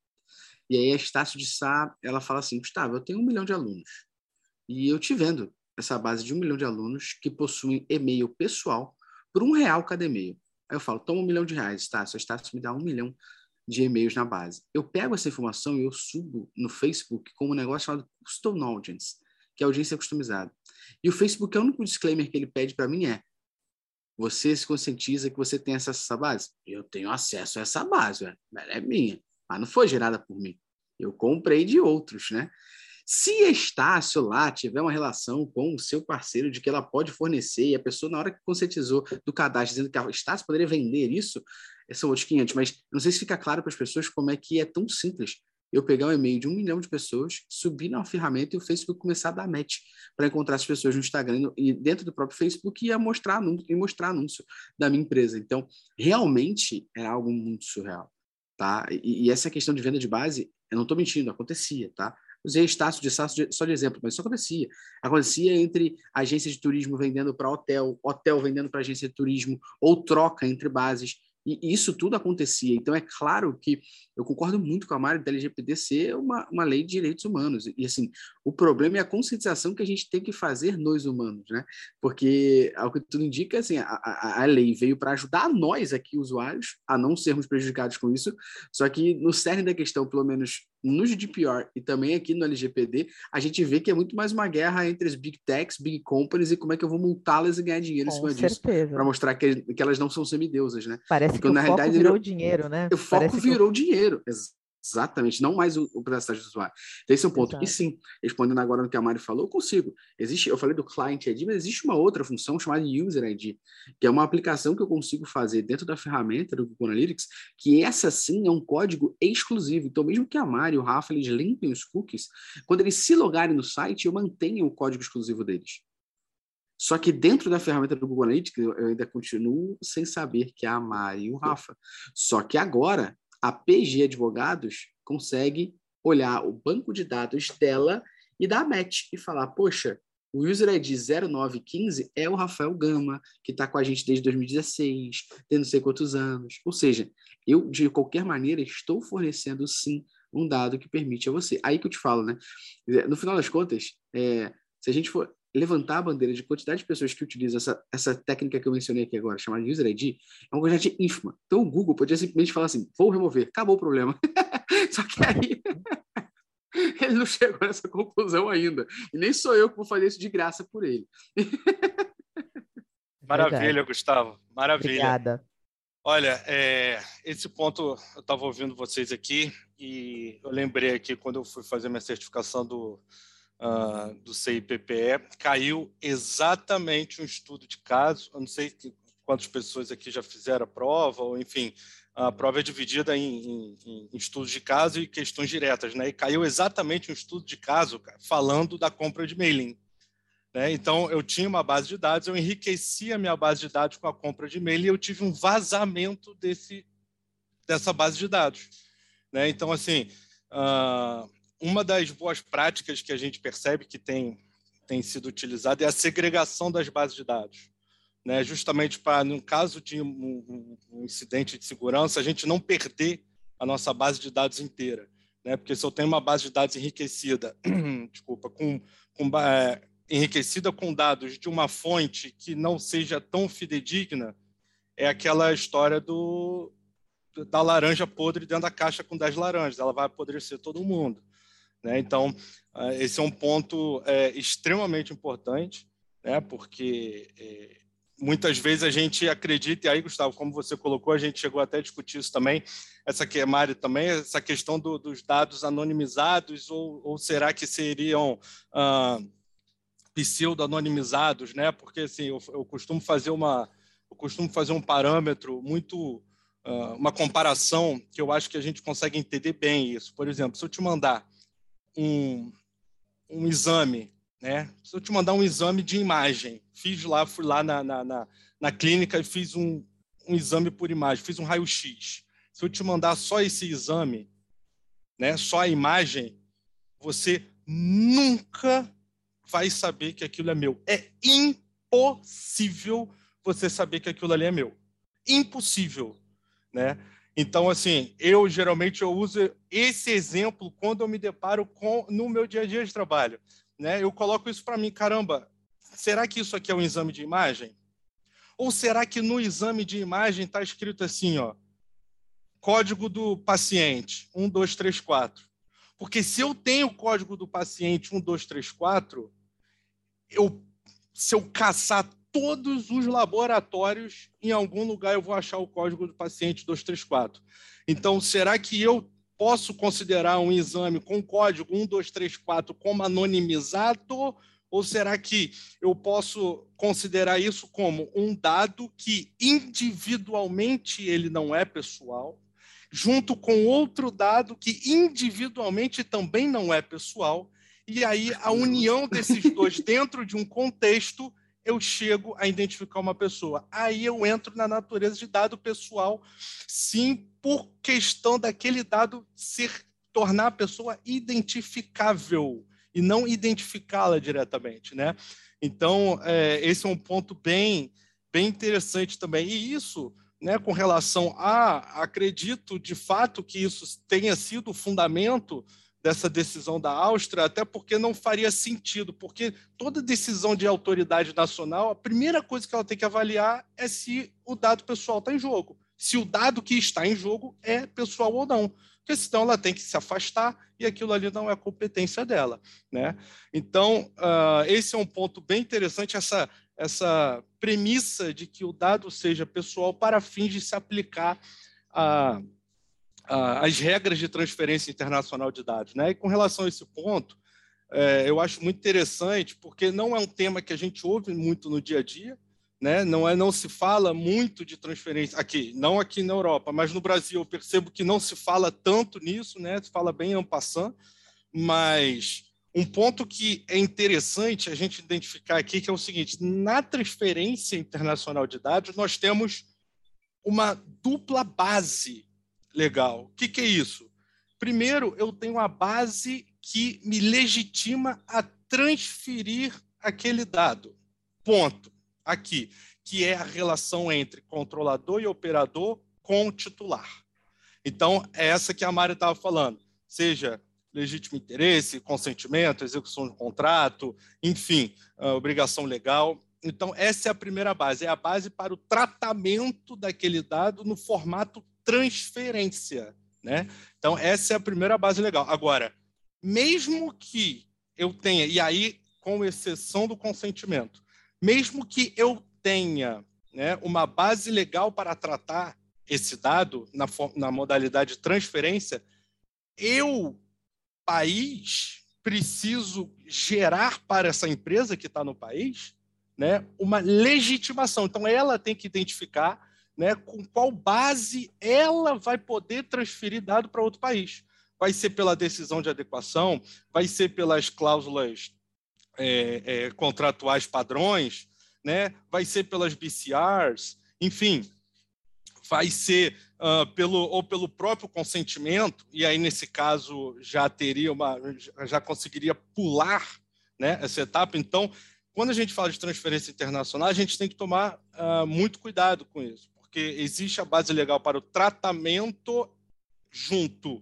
E aí a Estácio de Sá, ela fala assim, Gustavo, eu tenho um milhão de alunos. E eu te vendo essa base de um milhão de alunos que possuem e-mail pessoal por um real cada e-mail. Aí eu falo, toma um milhão de reais, tá? Seu status me dá um milhão de e-mails na base. Eu pego essa informação e eu subo no Facebook com um negócio chamado Custom Audience, que é audiência customizada. E o Facebook, o único disclaimer que ele pede para mim é você se conscientiza que você tem acesso a essa base? Eu tenho acesso a essa base, ela é minha, mas não foi gerada por mim. Eu comprei de outros, né? Se Estácio lá tiver uma relação com o seu parceiro de que ela pode fornecer, e a pessoa, na hora que conscientizou do cadastro, dizendo que a Estácio poderia vender isso, são outros 500, mas não sei se fica claro para as pessoas como é que é tão simples eu pegar um e-mail de um milhão de pessoas, subir na ferramenta e o Facebook começar a dar match para encontrar as pessoas no Instagram e dentro do próprio Facebook e mostrar anúncio, e mostrar anúncio da minha empresa. Então, realmente é algo muito surreal, tá? E, e essa questão de venda de base, eu não estou mentindo, acontecia, tá? Usei Estácio de Sá só de exemplo, mas isso acontecia. Acontecia entre agências de turismo vendendo para hotel, hotel vendendo para agência de turismo, ou troca entre bases. E isso tudo acontecia. Então, é claro que eu concordo muito com a Mário da LGPD ser uma, uma lei de direitos humanos. E, assim, o problema é a conscientização que a gente tem que fazer nós humanos, né? Porque, ao que tudo indica, assim, a, a, a lei veio para ajudar nós aqui, usuários, a não sermos prejudicados com isso. Só que, no cerne da questão, pelo menos no GDPR e também aqui no LGPD, a gente vê que é muito mais uma guerra entre as big techs, big companies e como é que eu vou multá-las e ganhar dinheiro Com em cima certeza. disso, para mostrar que, que elas não são semideusas, né? Parece Porque, que o foco realidade, virou ele- dinheiro, né? O foco Parece que virou dinheiro. Exatamente, não mais o, o privacidade do usuário. Então, esse é um ponto. Exato. E sim, respondendo agora no que a Mari falou, eu consigo. Existe, eu falei do Client ID, mas existe uma outra função chamada User ID, que é uma aplicação que eu consigo fazer dentro da ferramenta do Google Analytics, que essa sim é um código exclusivo. Então, mesmo que a Mari e o Rafa eles limpem os cookies, quando eles se logarem no site, eu mantenho o código exclusivo deles. Só que dentro da ferramenta do Google Analytics, eu ainda continuo sem saber que é a Mari e o Rafa. Só que agora, a PG Advogados consegue olhar o banco de dados dela e dar match e falar, poxa, o user ID 0915 é o Rafael Gama, que está com a gente desde 2016, tem não sei quantos anos. Ou seja, eu, de qualquer maneira, estou fornecendo, sim, um dado que permite a você. Aí que eu te falo, né? No final das contas, é, se a gente for levantar a bandeira de quantidade de pessoas que utilizam essa, essa técnica que eu mencionei aqui agora, chamada User ID, é uma quantidade ínfima. Então, o Google podia simplesmente falar assim, vou remover, acabou o problema. Só que aí... ele não chegou nessa conclusão ainda. E nem sou eu que vou fazer isso de graça por ele. Maravilha. Gustavo. Maravilha. Obrigada. Olha, é, esse ponto eu estava ouvindo vocês aqui e eu lembrei aqui quando eu fui fazer minha certificação do, ah, do CIPPE, caiu exatamente um estudo de caso. Eu não sei quantas pessoas aqui já fizeram a prova, ou enfim, a prova é dividida em, em- em estudos de caso e questões diretas, né? E caiu exatamente um estudo de caso falando da compra de mailing. né? Então, eu tinha uma base de dados, eu enriqueci a minha base de dados com a compra de e-mail e eu tive um vazamento desse, dessa base de dados. Né? Então, assim, ah, uma das boas práticas que a gente percebe que tem, tem sido utilizada é a segregação das bases de dados. Né? Justamente para, no caso de um, um- incidente de segurança, a gente não perder a nossa base de dados inteira. Né? Porque se eu tenho uma base de dados enriquecida, desculpa, com, com é, enriquecida com dados de uma fonte que não seja tão fidedigna, é aquela história do, da laranja podre dentro da caixa com 10 laranjas, ela vai apodrecer todo mundo. Né? Então, ah, esse é um ponto é, extremamente importante, né? porque é, muitas vezes a gente acredita, e aí, Gustavo, como você colocou, a gente chegou até a discutir isso também, essa que também, essa questão do, dos dados anonimizados, ou, ou será que seriam ah, pseudo-anonimizados, né? Porque assim, eu, eu costumo fazer uma, eu costumo fazer um parâmetro muito, ah, uma comparação que eu acho que a gente consegue entender bem isso. Por exemplo, se eu te mandar um, um exame, né? Se eu te mandar um exame de imagem, fiz lá, fui lá na, na, na, na clínica e fiz um, um exame por imagem, fiz um raio-x. Se eu te mandar só esse exame, né? Só a imagem, você nunca vai saber que aquilo é meu. É impossível você saber que aquilo ali é meu. Impossível, né? Então, assim, eu geralmente eu uso esse exemplo quando eu me deparo com no meu dia a dia de trabalho, né? Eu coloco isso para mim, caramba, será que isso aqui é um exame de imagem? Ou será que no exame de imagem está escrito assim, ó, código do paciente, 1, 2, 3, 4. Porque se eu tenho o código do paciente 1, 2, 3, 4, eu, se eu caçar todos os laboratórios, em algum lugar eu vou achar o código do paciente 234. Então, será que eu posso considerar um exame com código 1234 como anonimizado? Ou será que eu posso considerar isso como um dado que individualmente ele não é pessoal, junto com outro dado que individualmente também não é pessoal, e aí a união desses dois dentro de um contexto eu chego a identificar uma pessoa. Aí eu entro na natureza de dado pessoal, sim, por questão daquele dado ser tornar a pessoa identificável e não identificá-la diretamente, né? Então, é, esse é um ponto bem, bem interessante também. E isso, né, com relação a, acredito de fato que isso tenha sido o fundamento dessa decisão da Áustria, até porque não faria sentido, porque toda decisão de autoridade nacional, a primeira coisa que ela tem que avaliar é se o dado pessoal está em jogo, se o dado que está em jogo é pessoal ou não. porque senão ela tem que se afastar e aquilo ali não é competência dela. Né? Então, uh, esse é um ponto bem interessante, essa, essa premissa de que o dado seja pessoal para fins de se aplicar a, a, as regras de transferência internacional de dados. Né? E com relação a esse ponto, é, eu acho muito interessante, porque não é um tema que a gente ouve muito no dia a dia, né? Não é, não se fala muito de transferência aqui, não aqui na Europa, mas no Brasil eu percebo que não se fala tanto nisso, né? Se fala bem en passant, mas um ponto que é interessante a gente identificar aqui que é o seguinte: na transferência internacional de dados nós temos uma dupla base legal. O que, que é isso? Primeiro, eu tenho a base que me legitima a transferir aquele dado. Ponto aqui, que é a relação entre controlador e operador com titular. Então, é essa que a Mari estava falando, seja legítimo interesse, consentimento, execução de contrato, enfim, obrigação legal. Então, essa é a primeira base, é a base para o tratamento daquele dado no formato transferência. Né? Então, essa é a primeira base legal. Agora, mesmo que eu tenha, e aí, com exceção do consentimento, mesmo que eu tenha né, uma base legal para tratar esse dado na, na modalidade de transferência, eu, país, preciso gerar para essa empresa que está no país né, uma legitimação. Então, ela tem que identificar né, com qual base ela vai poder transferir dado para outro país. Vai ser pela decisão de adequação, vai ser pelas cláusulas é, é, contratuais padrões, né? vai ser pelas BCRs, enfim, vai ser uh, pelo ou pelo próprio consentimento, e aí nesse caso já teria uma, já conseguiria pular né, essa etapa. Então, quando a gente fala de transferência internacional, a gente tem que tomar uh, muito cuidado com isso, porque existe a base legal para o tratamento junto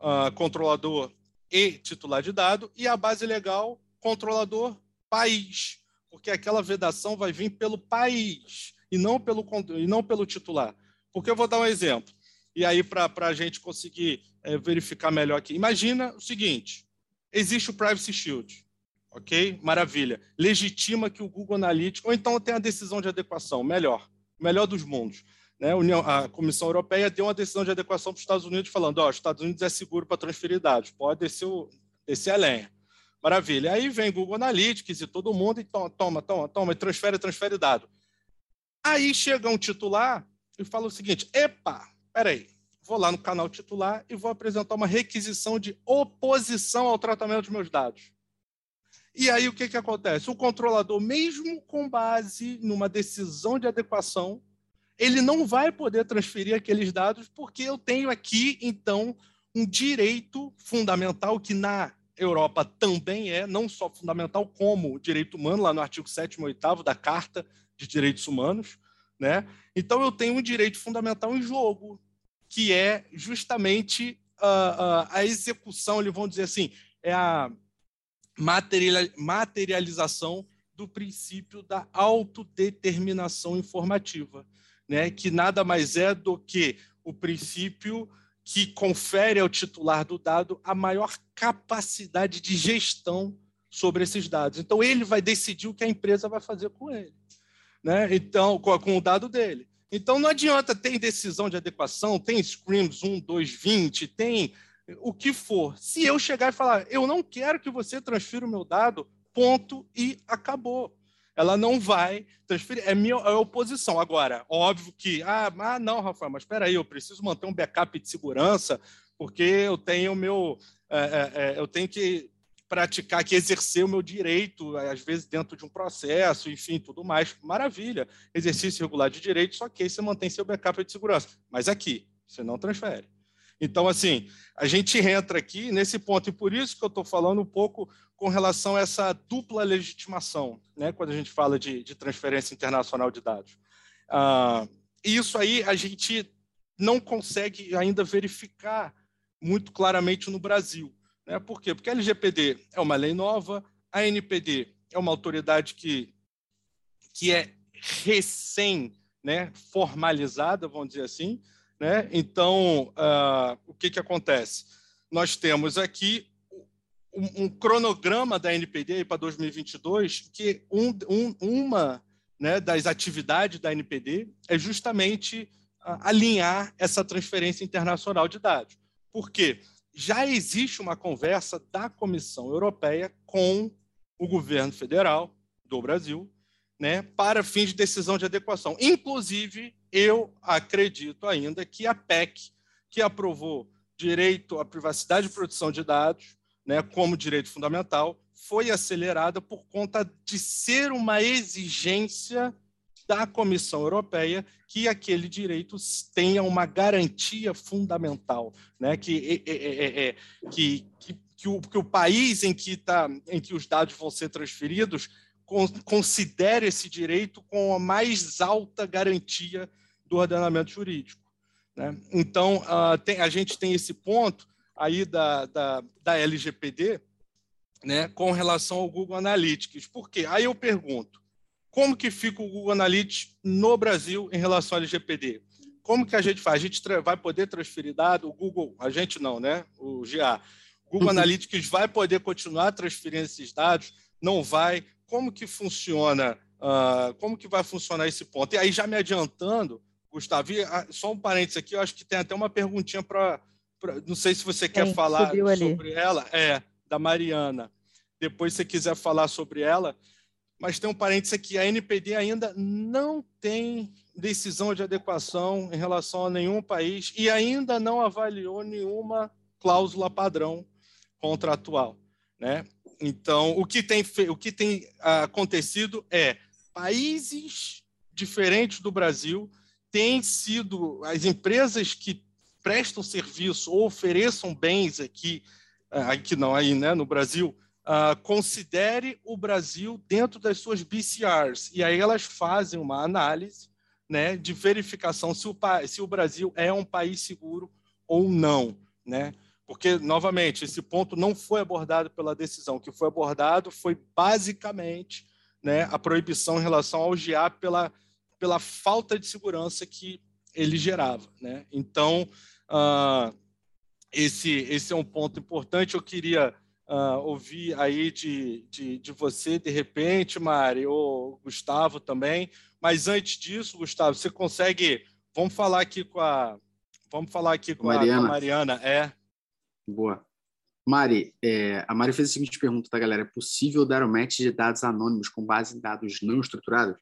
uh, controlador e titular de dado, e a base legal controlador país, porque aquela vedação vai vir pelo país e não pelo, e não pelo titular. Porque eu vou dar um exemplo, e aí para a gente conseguir é, verificar melhor aqui. Imagina o seguinte: existe o Privacy Shield, ok? Maravilha. Legitima que o Google Analytics, ou então tem a decisão de adequação, melhor, melhor dos mundos. Né? A Comissão Europeia deu uma decisão de adequação para os Estados Unidos, falando: ó, os Estados Unidos é seguro para transferir dados, pode descer, o, descer a lenha. Maravilha. Aí vem Google Analytics e todo mundo e toma, toma, toma, toma, e transfere, transfere dado. Aí chega um titular e fala o seguinte: epa, peraí, vou lá no canal titular e vou apresentar uma requisição de oposição ao tratamento dos meus dados. E aí o que, que acontece? O controlador, mesmo com base numa decisão de adequação, ele não vai poder transferir aqueles dados porque eu tenho aqui, então, um direito fundamental que na Europa também é não só fundamental como direito humano, lá no artigo 7 e 8 da Carta de Direitos Humanos. Né? Então, eu tenho um direito fundamental em jogo, que é justamente a, a, a execução, eles vão dizer assim, é a materialização do princípio da autodeterminação informativa, né? que nada mais é do que o princípio que confere ao titular do dado a maior capacidade de gestão sobre esses dados. Então, ele vai decidir o que a empresa vai fazer com ele, né? então, com, o dado dele. Então, não adianta, tem decisão de adequação, tem screams 1, 2, 20, tem o que for. Se eu chegar e falar, eu não quero que você transfira o meu dado, ponto e acabou ela não vai transferir. É minha é oposição. Agora, óbvio que, ah, ah, não, Rafael, mas espera aí, eu preciso manter um backup de segurança, porque eu tenho meu. É, é, eu tenho que praticar, que exercer o meu direito, às vezes dentro de um processo, enfim, tudo mais. Maravilha. Exercício regular de direito, só que aí você mantém seu backup de segurança. Mas aqui, você não transfere. Então, assim, a gente entra aqui nesse ponto, e por isso que eu estou falando um pouco com relação a essa dupla legitimação, né, quando a gente fala de, de transferência internacional de dados. Ah, isso aí a gente não consegue ainda verificar muito claramente no Brasil. Né? Por quê? Porque a LGPD é uma lei nova, a NPD é uma autoridade que, que é recém né, formalizada, vamos dizer assim, Né? Então, uh, o que, que acontece? Nós temos aqui um, um cronograma da NPD para 2022, que um, um, uma né, das atividades da NPD é justamente uh, alinhar essa transferência internacional de dados. Por quê? Já existe uma conversa da Comissão Europeia com o governo federal do Brasil né, para fins de decisão de adequação. Inclusive, eu acredito ainda que a PEC, que aprovou direito à privacidade e proteção de dados né, como direito fundamental, foi acelerada por conta de ser uma exigência da Comissão Europeia que aquele direito tenha uma garantia fundamental, né? que, é, é, é, que, que, que, o, que o país em que, tá, em que os dados vão ser transferidos considere esse direito com a mais alta garantia do ordenamento jurídico. Né? Então, uh, tem, a gente tem esse ponto aí da, da, da LGPD né, com relação ao Google Analytics. Por quê? Aí eu pergunto, como que fica o Google Analytics no Brasil em relação ao LGPD? Como que a gente faz? A gente vai poder transferir dado? O Google, a gente não, né? O GA. O Google uhum. Analytics vai poder continuar transferindo esses dados? Não vai? Como que funciona, uh, como que vai funcionar esse ponto? E aí, já me adiantando, Gustavo, uh, só um parênteses aqui, eu acho que tem até uma perguntinha para. Não sei se você quer falar sobre ela. É, da Mariana. Depois, se você quiser falar sobre ela. Mas tem um parênteses aqui: a NPD ainda não tem decisão de adequação em relação a nenhum país e ainda não avaliou nenhuma cláusula padrão contratual. Né? Então, o que tem, o que tem acontecido é países diferentes do Brasil têm sido as empresas que prestam serviço ou ofereçam bens aqui, ah, aqui não aí, né, no Brasil, uh, considere o Brasil dentro das suas BCRs e aí elas fazem uma análise, né, de verificação se o, se o Brasil é um país seguro ou não, né? Porque, novamente, esse ponto não foi abordado pela decisão. O que foi abordado foi basicamente né, a proibição em relação ao GA pela, pela falta de segurança que ele gerava. Né? Então, uh, esse, esse é um ponto importante. Eu queria uh, ouvir aí de, de, de, você, de repente, Mari, ou Gustavo também. Mas antes disso, Gustavo, você consegue. Vamos falar aqui com a. Vamos falar aqui com, Mariana. A, com a Mariana. É, Boa. Mari, é, a Mari fez a seguinte pergunta, tá, galera? É possível dar o match de dados anônimos com base em dados não estruturados?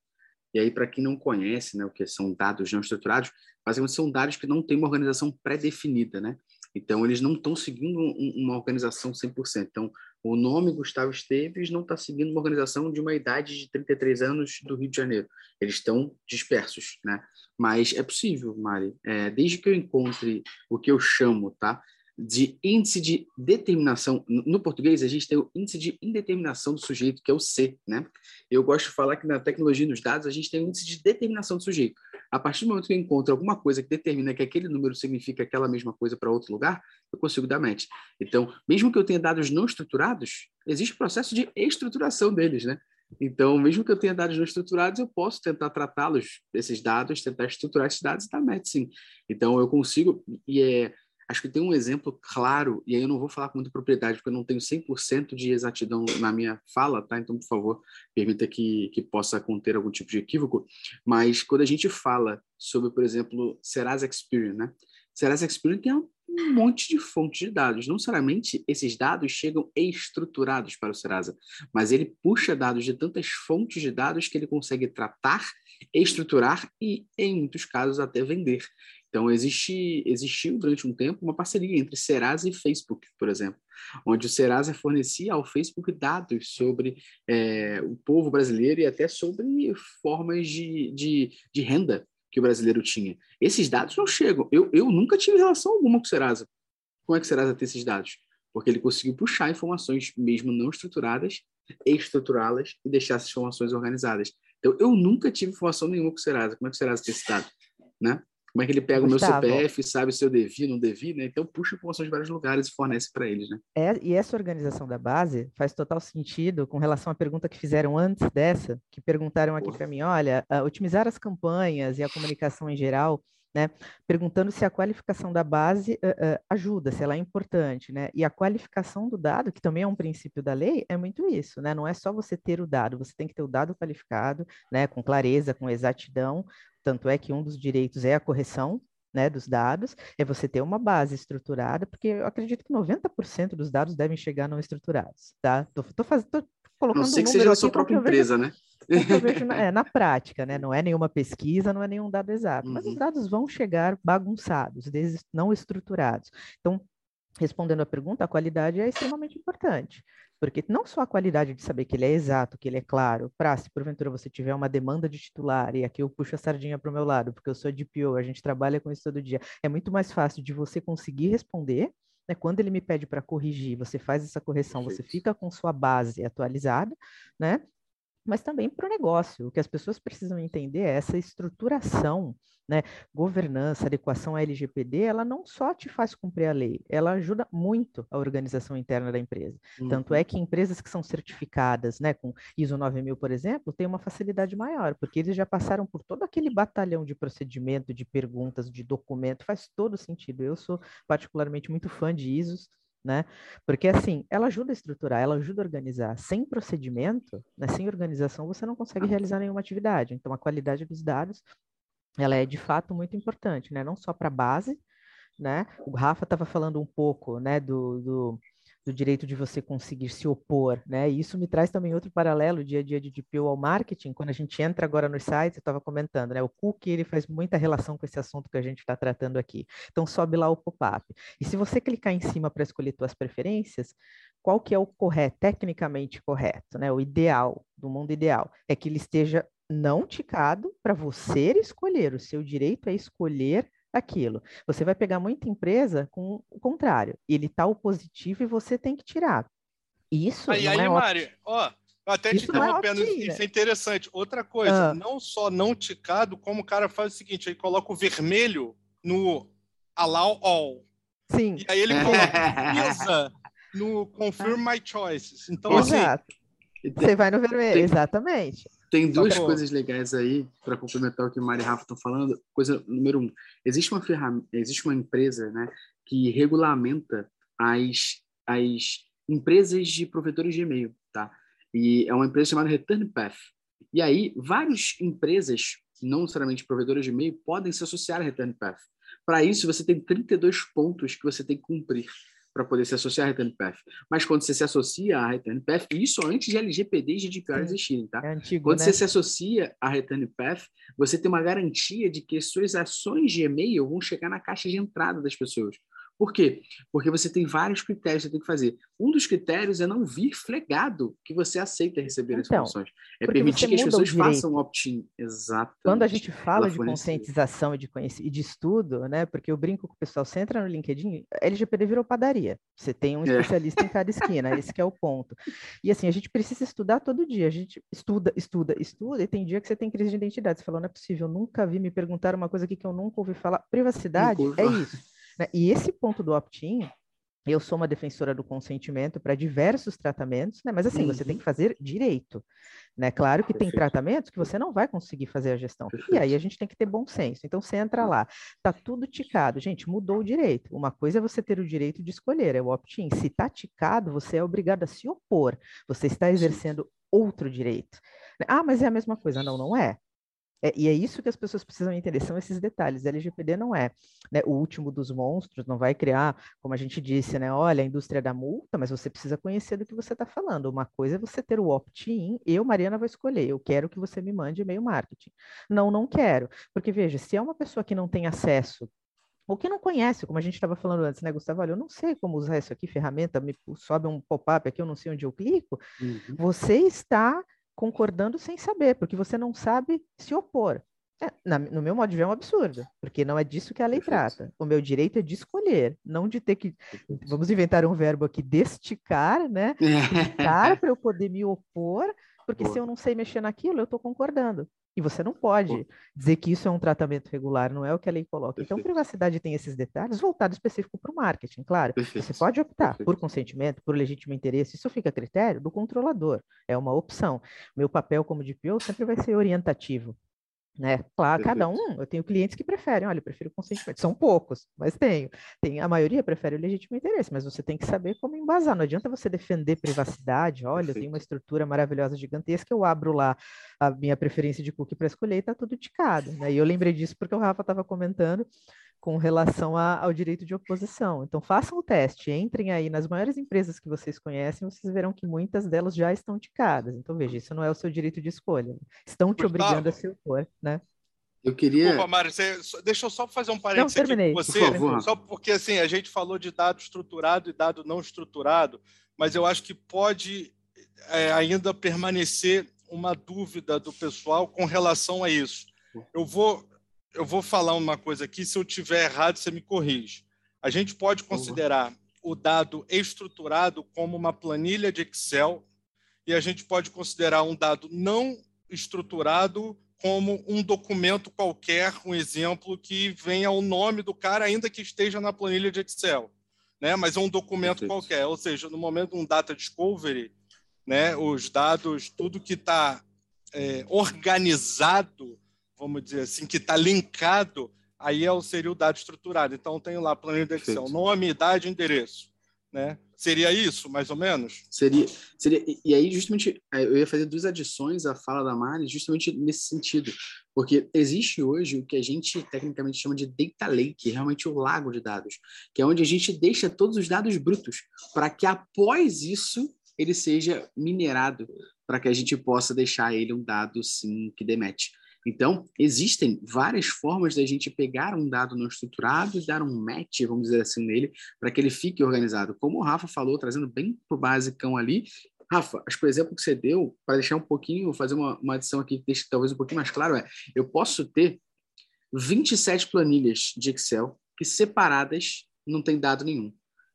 E aí, para quem não conhece né, o que são dados não estruturados, basicamente são dados que não têm uma organização pré-definida, né? Então, eles não estão seguindo um, uma organização 100%. Então, o nome Gustavo Esteves não está seguindo uma organização de uma idade de 33 anos do Rio de Janeiro. Eles estão dispersos, né? Mas é possível, Mari. É, desde que eu encontre o que eu chamo, tá? De índice de determinação. No português, a gente tem o índice de indeterminação do sujeito, que é o C, né? Eu gosto de falar que na tecnologia dos dados, a gente tem o índice de determinação do sujeito. A partir do momento que eu encontro alguma coisa que determina que aquele número significa aquela mesma coisa para outro lugar, eu consigo dar match. Então, mesmo que eu tenha dados não estruturados, existe o processo de estruturação deles, né? Então, mesmo que eu tenha dados não estruturados, eu posso tentar tratá-los, esses dados, tentar estruturar esses dados e dar match, sim. Então, eu consigo, e é Acho que tem um exemplo claro, e aí eu não vou falar com muita propriedade, porque eu não tenho 100% de exatidão na minha fala, tá? Então, por favor, permita que, que possa conter algum tipo de equívoco. Mas quando a gente fala sobre, por exemplo, Serasa Experian, né? Serasa Experian tem um monte de fontes de dados. Não necessariamente esses dados chegam estruturados para o Serasa, mas ele puxa dados de tantas fontes de dados que ele consegue tratar, estruturar e, em muitos casos, até vender. Então, existe, existiu durante um tempo uma parceria entre Serasa e Facebook, por exemplo, onde o Serasa fornecia ao Facebook dados sobre é, o povo brasileiro e até sobre formas de, de, de, renda que o brasileiro tinha. Esses dados não chegam. Eu, eu nunca tive relação alguma com o Serasa. Como é que o Serasa tem esses dados? Porque ele conseguiu puxar informações, mesmo não estruturadas, estruturá-las e deixar essas informações organizadas. Então, eu nunca tive informação nenhuma com o Serasa. Como é que o Serasa tem esse dado? Né? Como é que ele pega Gustavo. o meu CPF, sabe se eu devi, não devi, né? Então puxa informações de vários lugares e fornece para eles, né? É, e essa organização da base faz total sentido com relação à pergunta que fizeram antes dessa, que perguntaram aqui para mim, olha, uh, otimizar as campanhas e a comunicação em geral né? Perguntando se a qualificação da base uh, uh, ajuda, se ela é importante, né? E a qualificação do dado, que também é um princípio da lei, é muito isso, né? Não é só você ter o dado, você tem que ter o dado qualificado, né? Com clareza, com exatidão. Tanto é que um dos direitos é a correção né, dos dados, é você ter uma base estruturada, porque eu acredito que 90% dos dados devem chegar não estruturados, tá? Tô, tô, fazendo, tô colocando Não sei um que seja a sua própria empresa, vejo, né? eu vejo na, é, na, prática, né? Não é nenhuma pesquisa, não é nenhum dado exato, uhum. mas os uhum. dados vão chegar bagunçados, não estruturados. Então, respondendo à pergunta, a qualidade é extremamente importante. Porque não só a qualidade de saber que ele é exato, que ele é claro, para se porventura você tiver uma demanda de titular, e aqui eu puxo a sardinha para o meu lado, porque eu sou DPO, a gente trabalha com isso todo dia, é muito mais fácil de você conseguir responder, né? Quando ele me pede para corrigir, você faz essa correção, você fica com sua base atualizada, né? Mas também para o negócio. O que as pessoas precisam entender é essa estruturação, né? Governança, adequação à LGPD, ela não só te faz cumprir a lei, ela ajuda muito a organização interna da empresa. Uhum. Tanto é que empresas que são certificadas, né, com ISO 9000, por exemplo, têm uma facilidade maior, porque eles já passaram por todo aquele batalhão de procedimento, de perguntas, de documento, faz todo sentido. Eu sou particularmente muito fã de ISOs, né? Porque assim, ela ajuda a estruturar, ela ajuda a organizar. Sem procedimento, né, sem organização, você não consegue realizar nenhuma atividade. Então, a qualidade dos dados, ela é de fato muito importante, né? Não só para a base, né? O Rafa estava falando um pouco, né, do, do do direito de você conseguir se opor, né? E isso me traz também outro paralelo dia a dia de DPO ao marketing, quando a gente entra agora nos sites, eu estava comentando, né? O cookie, ele faz muita relação com esse assunto que a gente está tratando aqui. Então, sobe lá o pop-up. E se você clicar em cima para escolher suas preferências, qual que é o correto, tecnicamente correto, né? O ideal, do mundo ideal, é que ele esteja não ticado para você escolher. O seu direito é escolher aquilo. Você vai pegar muita empresa com o contrário. Ele está o positivo e você tem que tirar. Isso aí, não aí, é Mari, ó, até te é interrompendo, é isso é interessante. Outra coisa, ah. não só não ticado, como o cara faz o seguinte, ele coloca o vermelho no allow all. Sim. E aí ele coloca no confirm my choices. Então, assim, Exato. assim... Você vai no vermelho, exatamente. Tem duas tá coisas legais aí para complementar o que o Mari e Rafa estão falando. Coisa número um, existe uma ferramenta, existe uma empresa, né, que regulamenta as, as empresas de provedores de e-mail, tá? E é uma empresa chamada Return Path. E aí, várias empresas, não necessariamente provedoras de e-mail, podem se associar a Return Path. Para isso, você tem 32 pontos que você tem que cumprir para poder se associar a Return Path. Mas quando você se associa a Return Path, isso antes de LGPD e GDPR existirem, tá? É antigo, quando né? você se associa a Return Path, você tem uma garantia de que suas ações de e-mail vão chegar na caixa de entrada das pessoas. Por quê? Porque você tem vários critérios que você tem que fazer. Um dos critérios é não vir flegado que você aceita receber então, as informações. É permitir que as pessoas façam opt-in. Exato. Quando a gente fala de conscientização e de, e de estudo, né? Porque eu brinco com o pessoal, você entra no LinkedIn, LGPD virou padaria. Você tem um é. especialista é. em cada esquina, esse é o ponto. E assim, a gente precisa estudar todo dia. A gente estuda, estuda, estuda, e tem dia que você tem crise de identidade. Você falou, não é possível, nunca vi me perguntar uma coisa aqui que eu nunca ouvi falar. Privacidade é isso. Né? E esse ponto do opt-in, eu sou uma defensora do consentimento para diversos tratamentos, né? Mas assim, uhum. você tem uhum. que fazer direito, né? Claro que Perfeito. tem tratamentos que você não vai conseguir fazer a gestão. Perfeito. E aí a gente tem que ter bom senso. Então você entra lá, tá tudo ticado. Gente, mudou o direito. Uma coisa é você ter o direito de escolher, é o opt-in. Se tá ticado, você é obrigado a se opor. Você está exercendo outro direito. Ah, mas é a mesma coisa. Não, não é. É, e é isso que as pessoas precisam entender, são esses detalhes. A LGPD não é né, o último dos monstros, não vai criar, como a gente disse, né? Olha, a indústria da multa, mas você precisa conhecer do que você está falando. Uma coisa é você ter o opt-in, eu, Mariana, vou escolher, eu quero que você me mande e-mail marketing. Não, não quero. Porque, veja, se é uma pessoa que não tem acesso ou que não conhece, como a gente estava falando antes, né, Gustavo? Olha, eu não sei como usar isso aqui, ferramenta, me sobe um pop-up aqui, eu não sei onde eu clico. Uhum. Você está concordando sem saber, porque você não sabe se opor. É, na, no meu modo de ver, é um absurdo, porque não é disso que a lei Perfeito. trata. O meu direito é de escolher, não de ter que. Vamos inventar um verbo aqui, desticar, né? Desticar para eu poder me opor, porque Boa. se eu não sei mexer naquilo, eu estou concordando. E você não pode dizer que isso é um tratamento regular, não é o que a lei coloca. Então, Perfeito. Então, privacidade tem esses detalhes voltado específico para o marketing, claro. Perfeito. Você pode optar Perfeito. por consentimento, por legítimo interesse, isso fica a critério do controlador, é uma opção. Meu papel como DPO sempre vai ser orientativo. Né? Claro, cada um, eu tenho clientes que preferem, olha, eu prefiro consentimento. São poucos, mas tenho. Tem, a maioria prefere o legítimo interesse, mas você tem que saber como embasar. Não adianta você defender privacidade. Olha, Perfeito. eu tenho uma estrutura maravilhosa, gigantesca, eu abro lá a minha preferência de cookie para escolher e está tudo ticado. Né? E eu lembrei disso porque o Rafa estava comentando com relação a, ao direito de oposição. Então, façam o teste, entrem aí nas maiores empresas que vocês conhecem, vocês verão que muitas delas já estão ticadas. Então, veja, isso não é o seu direito de escolha. Estão te obrigando a se opor, né? Eu queria. Desculpa, Mário, você... deixa eu só fazer um parênteses não, terminei. aqui com você. Por favor. Só porque assim, a gente falou de dado estruturado e dado não estruturado, mas eu acho que pode é, ainda permanecer uma dúvida do pessoal com relação a isso. Eu vou eu vou falar uma coisa aqui, se eu tiver errado, você me corrige. A gente pode considerar o dado estruturado como uma planilha de Excel e a gente pode considerar um dado não estruturado como um documento qualquer, um exemplo que venha o nome do cara, ainda que esteja na planilha de Excel, né? Mas é um documento Perfeito. qualquer. Ou seja, no momento de um data discovery, né? Os dados, tudo que está é, organizado vamos dizer assim, que está linkado, aí é o, seria o dado estruturado. Então, tenho lá planilha de Excel, nome, idade, endereço. Né? Seria isso, mais ou menos? Seria, seria. E aí, justamente, é, eu ia fazer duas adições à fala da Mari, justamente nesse sentido. Porque existe hoje o que a gente tecnicamente chama de data lake, realmente o lago de dados, que é onde a gente deixa todos os dados brutos, para que após isso ele seja minerado, para que a gente possa deixar ele um dado, sim, que demete. Então, existem várias formas da gente pegar um dado não estruturado e dar um match, vamos dizer assim, nele, para que ele fique organizado. Como o Rafa falou, trazendo bem para o basicão ali, Rafa, acho que o exemplo que você deu, para deixar um pouquinho, fazer uma, uma adição aqui que deixe talvez um pouquinho mais claro, é: eu posso ter 27 planilhas de Excel que separadas não tem dado nenhum.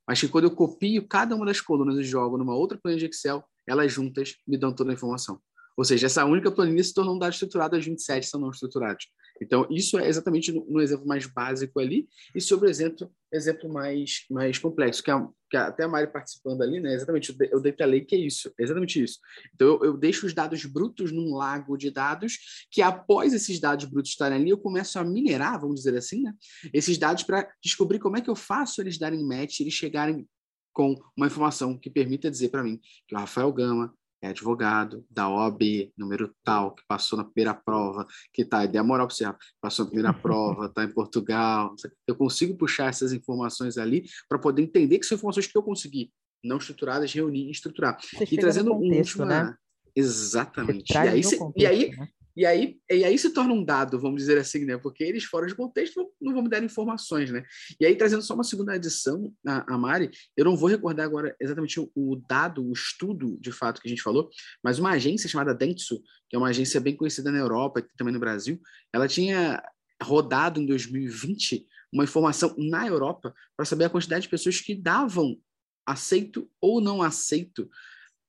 Mas que quando eu copio cada uma das colunas e jogo numa outra planilha de Excel, elas juntas me dão toda a informação. Ou seja, essa única planilha se tornou um dado estruturado, as 27 são não estruturados. Então, isso é exatamente no, no exemplo mais básico ali, e sobre o exemplo, exemplo mais, mais complexo, que, é, que é até a Mari participando ali, né? Exatamente, o data lake é isso, é exatamente isso. Então, eu, eu, deixo os dados brutos num lago de dados, que após esses dados brutos estarem ali, eu começo a minerar, vamos dizer assim, né? Esses dados para descobrir como é que eu faço eles darem match, eles chegarem com uma informação que permita dizer para mim que o Rafael Gama é advogado da OAB, número tal, que passou na primeira prova, que tá, dê a moral para você, passou na primeira prova, está em Portugal. Eu consigo puxar essas informações ali para poder entender que são informações que eu consegui, não estruturadas, reunir e estruturar. Você e trazendo contexto, um último. Né? Exatamente. E aí, contexto, e aí, né? E aí, e aí se torna um dado, vamos dizer assim, né? Porque eles, fora de contexto, não vão me dar informações, né? E aí, trazendo só uma segunda edição, a, a Mari, eu não vou recordar agora exatamente o, o, dado, o estudo, de fato, que a gente falou, mas uma agência chamada Dentsu, que é uma agência bem conhecida na Europa e também no Brasil, ela tinha rodado em 2020 uma informação na Europa para saber a quantidade de pessoas que davam aceito ou não aceito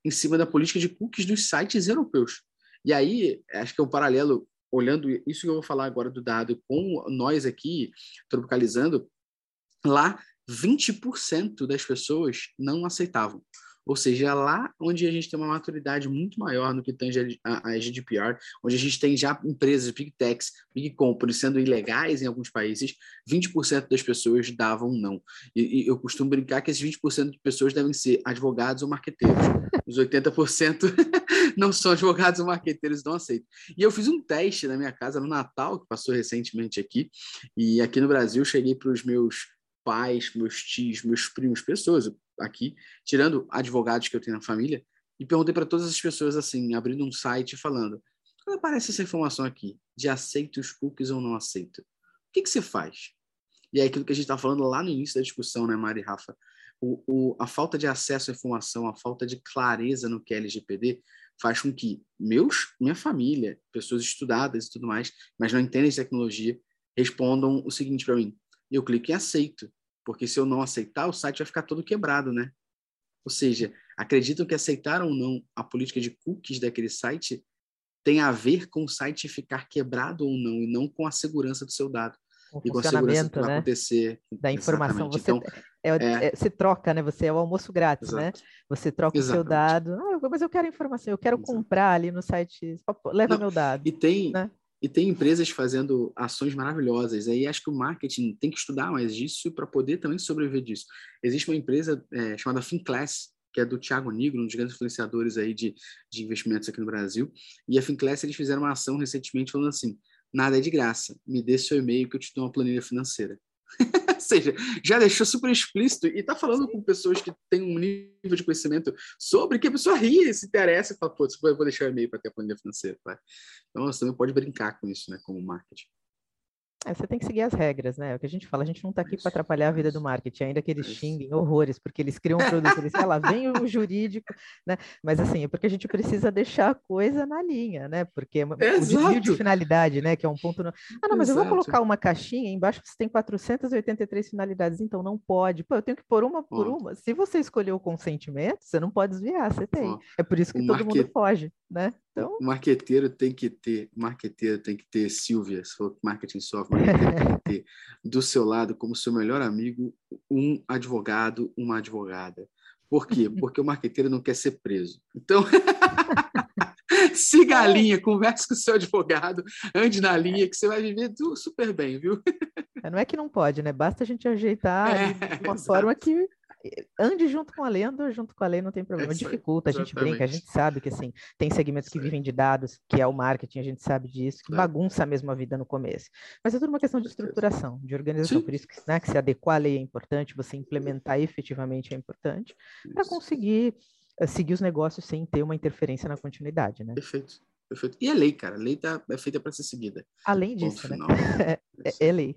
em cima da política de cookies dos sites europeus. E aí, acho que é um paralelo, olhando isso que eu vou falar agora do dado com nós aqui, tropicalizando, lá 20% das pessoas não aceitavam. Ou seja, é lá onde a gente tem uma maturidade muito maior no que tange a, GDPR, onde a gente tem já empresas, big techs, big companies sendo ilegais em alguns países, 20% das pessoas davam não. E, e, eu costumo brincar que esses 20% de pessoas devem ser advogados ou marqueteiros. Os 80% não são advogados ou marqueteiros, não aceitam. E eu fiz um teste na minha casa no Natal, que passou recentemente aqui, e aqui no Brasil cheguei para os meus pais, meus tios, meus primos, pessoas aqui, tirando advogados que eu tenho na família, e perguntei para todas as pessoas assim, abrindo um site falando: quando aparece essa informação aqui, de aceito os cookies ou não aceito, o que, que você faz? E é aquilo que a gente está falando lá no início da discussão, né, Mari e Rafa? O, o, a falta de acesso à informação, a falta de clareza no que é LGPD faz com que meus, minha família, pessoas estudadas e tudo mais, mas não entendem de tecnologia, respondam o seguinte para mim: eu clico em aceito, porque se eu não aceitar, o site vai ficar todo quebrado, né? Ou seja, acreditam que aceitar ou não a política de cookies daquele site tem a ver com o site ficar quebrado ou não, e não com a segurança do seu dado. O e com a segurança que vai né? acontecer. Da informação. Você, então, é, é, é, você troca, né? Você é o almoço grátis, né? Exato. né? Você troca Exatamente. o seu dado. Ah, mas eu quero informação, eu quero Exato. comprar ali no site. Leva não, meu dado. E tem, né? E tem empresas fazendo ações maravilhosas. Aí acho que o marketing tem que estudar mais disso para poder também sobreviver disso. Existe uma empresa é, chamada Finclass, que é do Thiago Nigro, um dos grandes influenciadores aí de, de investimentos aqui no Brasil. E a Finclass, eles fizeram uma ação recentemente falando assim, nada é de graça, me dê seu e-mail que eu te dou uma planilha financeira. Seja, já deixou super explícito e está falando com pessoas que têm um nível de conhecimento sobre que a pessoa ri, se interessa e fala, pô, vou deixar o e-mail para ter planilha financeira. Tá? Então, você também pode brincar com isso, né, com o marketing. É, você tem que seguir as regras, né? É o que a gente fala, a gente não está aqui para atrapalhar a vida do marketing, ainda que eles xinguem horrores, porque eles criam um produto, eles falam, vem o jurídico, né? Mas assim, é porque a gente precisa deixar a coisa na linha, né? Porque é o desvio de finalidade, né? Que é um ponto. No... Ah, não, mas Exato. eu vou colocar uma caixinha, embaixo você tem 483 finalidades, então não pode. Pô, eu tenho que pôr uma por uma. Se você escolheu o consentimento, você não pode desviar, você tem. É por isso que o todo market... mundo foge, né? Então... O marqueteiro tem que ter, marqueteiro tem que ter, Silvia, se for marketing software, marqueteiro tem que ter do seu lado, como seu melhor amigo, um advogado, uma advogada. Por quê? Porque o marqueteiro não quer ser preso. Então, siga a linha, converse com o seu advogado, ande na linha, que você vai viver super bem, viu? É, não é que não pode, né? Basta a gente ajeitar é, de uma exato. forma que ande junto com a lei, junto com a lei, não tem problema. Dificulta, a gente brinca, a gente sabe que assim, tem segmentos que vivem de dados, que é o marketing, a gente sabe disso, que bagunça mesmo a vida no começo. Mas é tudo uma questão de estruturação, de organização, Sim. por isso que, né, que se adequar à lei é importante, você implementar efetivamente é importante, para conseguir uh, seguir os negócios sem ter uma interferência na continuidade, né? Perfeito. Perfeito. E a lei, cara, a lei tá, é feita para ser seguida. Além disso, né? é, é lei.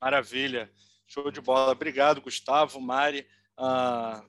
Maravilha. Show de bola. Obrigado, Gustavo, Mari. Ah,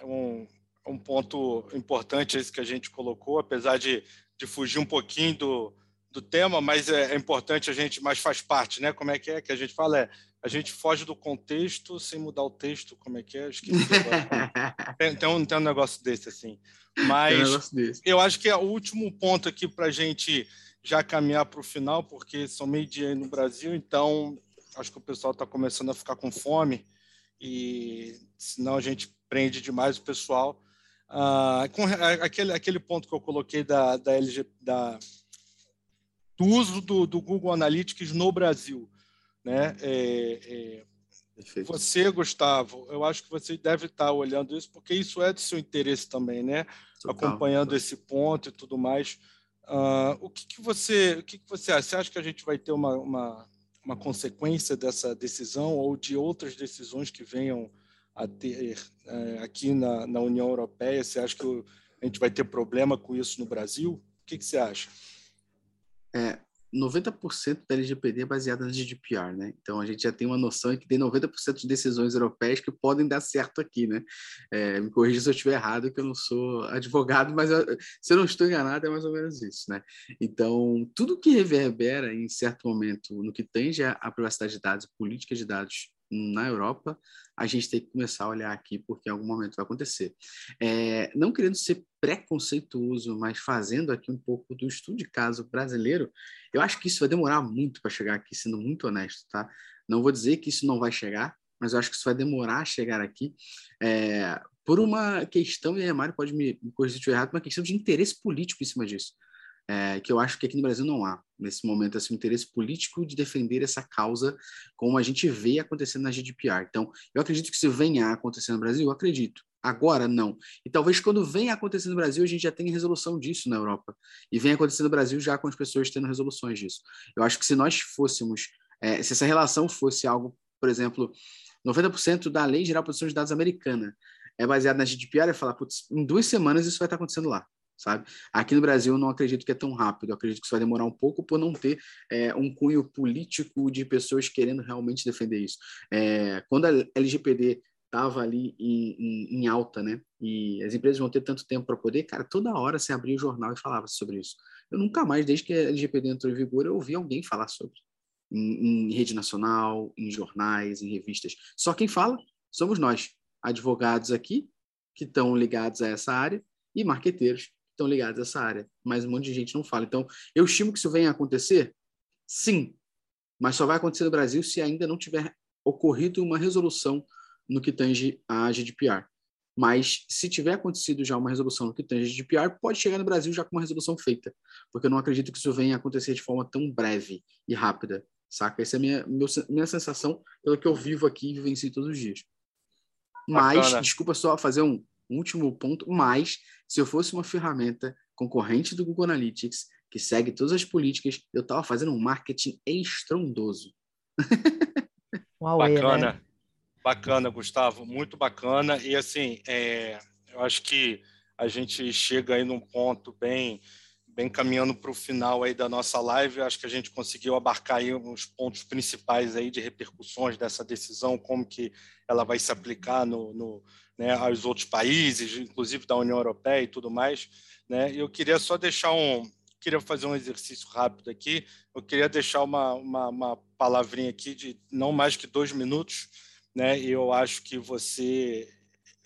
é um, um ponto importante esse que a gente colocou, apesar de, de fugir um pouquinho do, do tema, mas é, é, importante a gente, mas faz parte, né? Como é que é que a gente fala? É, a gente foge do contexto sem mudar o texto, como é que é? Esqueci tem, tem, um, tem um negócio desse, assim. Mas um eu acho que é o último ponto aqui para a gente já caminhar para o final, porque são meio-dia no Brasil, então acho que o pessoal está começando a ficar com fome e senão a gente prende demais o pessoal. Ah, com aquele, aquele ponto que eu coloquei da, da LG, da, do uso do, do Google Analytics no Brasil. Né? É, é, você, Gustavo, eu acho que você deve estar olhando isso, porque isso é do seu interesse também, né? Total, Acompanhando total. esse ponto e tudo mais. Uh, o que, que você o que, que você acha? Você acha que a gente vai ter uma, uma uma consequência dessa decisão ou de outras decisões que venham a ter é, aqui na, na, União Europeia? Você acha que a gente vai ter problema com isso no Brasil? O que, que você acha? É, 90% da LGPD é baseada na GDPR, né? Então a gente já tem uma noção que tem 90% de decisões europeias que podem dar certo aqui, né? É, me corrija se eu estiver errado, que eu não sou advogado, mas eu, se eu não estou enganado é mais ou menos isso, né? Então tudo que reverbera em certo momento no que tange a privacidade de dados, política de dados na Europa, a gente tem que começar a olhar aqui, porque em algum momento vai acontecer. É, não querendo ser preconceituoso, mas fazendo aqui um pouco do estudo de caso brasileiro, eu acho que isso vai demorar muito para chegar aqui, sendo muito honesto, tá? Não vou dizer que isso não vai chegar, mas eu acho que isso vai demorar a chegar aqui é, por uma questão, e a Mário pode me, corrigir se eu errado, uma questão de interesse político em cima disso é, que eu acho que aqui no Brasil não há, nesse momento, assim, interesse político de defender essa causa, como a gente vê acontecendo na GDPR. Então, eu acredito que isso venha a acontecer no Brasil, eu acredito. Agora, não. E talvez quando venha acontecer no Brasil, a gente já tenha resolução disso na Europa. E venha acontecer no Brasil já com as pessoas tendo resoluções disso. Eu acho que se nós fôssemos, é, se essa relação fosse algo, por exemplo, 90% da Lei Geral de Proteção de Dados americana é baseada na GDPR, é falar, putz, em duas semanas isso vai estar acontecendo lá sabe? Aqui no Brasil eu não acredito que é tão rápido, eu acredito que isso vai demorar um pouco por não ter é, um cunho político de pessoas querendo realmente defender isso. É, quando a LGPD estava ali em, em, em, alta, né? E as empresas vão ter tanto tempo para poder, cara, toda hora você abria o jornal e falava sobre isso. Eu nunca mais, desde que a LGPD entrou em vigor, eu ouvi alguém falar sobre. Em, em rede nacional, em jornais, em revistas. Só quem fala somos nós, advogados aqui, que estão ligados a essa área, e marqueteiros, estão ligados a essa área, mas um monte de gente não fala. Então, eu estimo que isso venha a acontecer? Sim, mas só vai acontecer no Brasil se ainda não tiver ocorrido uma resolução no que tange a GDPR. Mas se tiver acontecido já uma resolução no que tange de PR, pode chegar no Brasil já com uma resolução feita, porque eu não acredito que isso venha a acontecer de forma tão breve e rápida, saca? Essa é a minha, minha sensação pelo que eu vivo aqui e vivencio todos os dias. Mas, Bacana. desculpa só fazer um último ponto, mas se eu fosse uma ferramenta concorrente do Google Analytics, que segue todas as políticas, eu estava fazendo um marketing estrondoso. Bacana. Né? Bacana, Gustavo, muito bacana. E assim, é, eu acho que a gente chega aí num ponto bem, bem caminhando para o final aí da nossa live. Eu acho que a gente conseguiu abarcar aí os pontos principais aí de repercussões dessa decisão, como que ela vai se aplicar no, no né, aos outros países, inclusive da União Europeia e tudo mais. Né? Eu queria só deixar um, queria fazer um exercício rápido aqui. Eu queria deixar uma, uma, uma palavrinha aqui de não mais que dois minutos né? E eu acho que você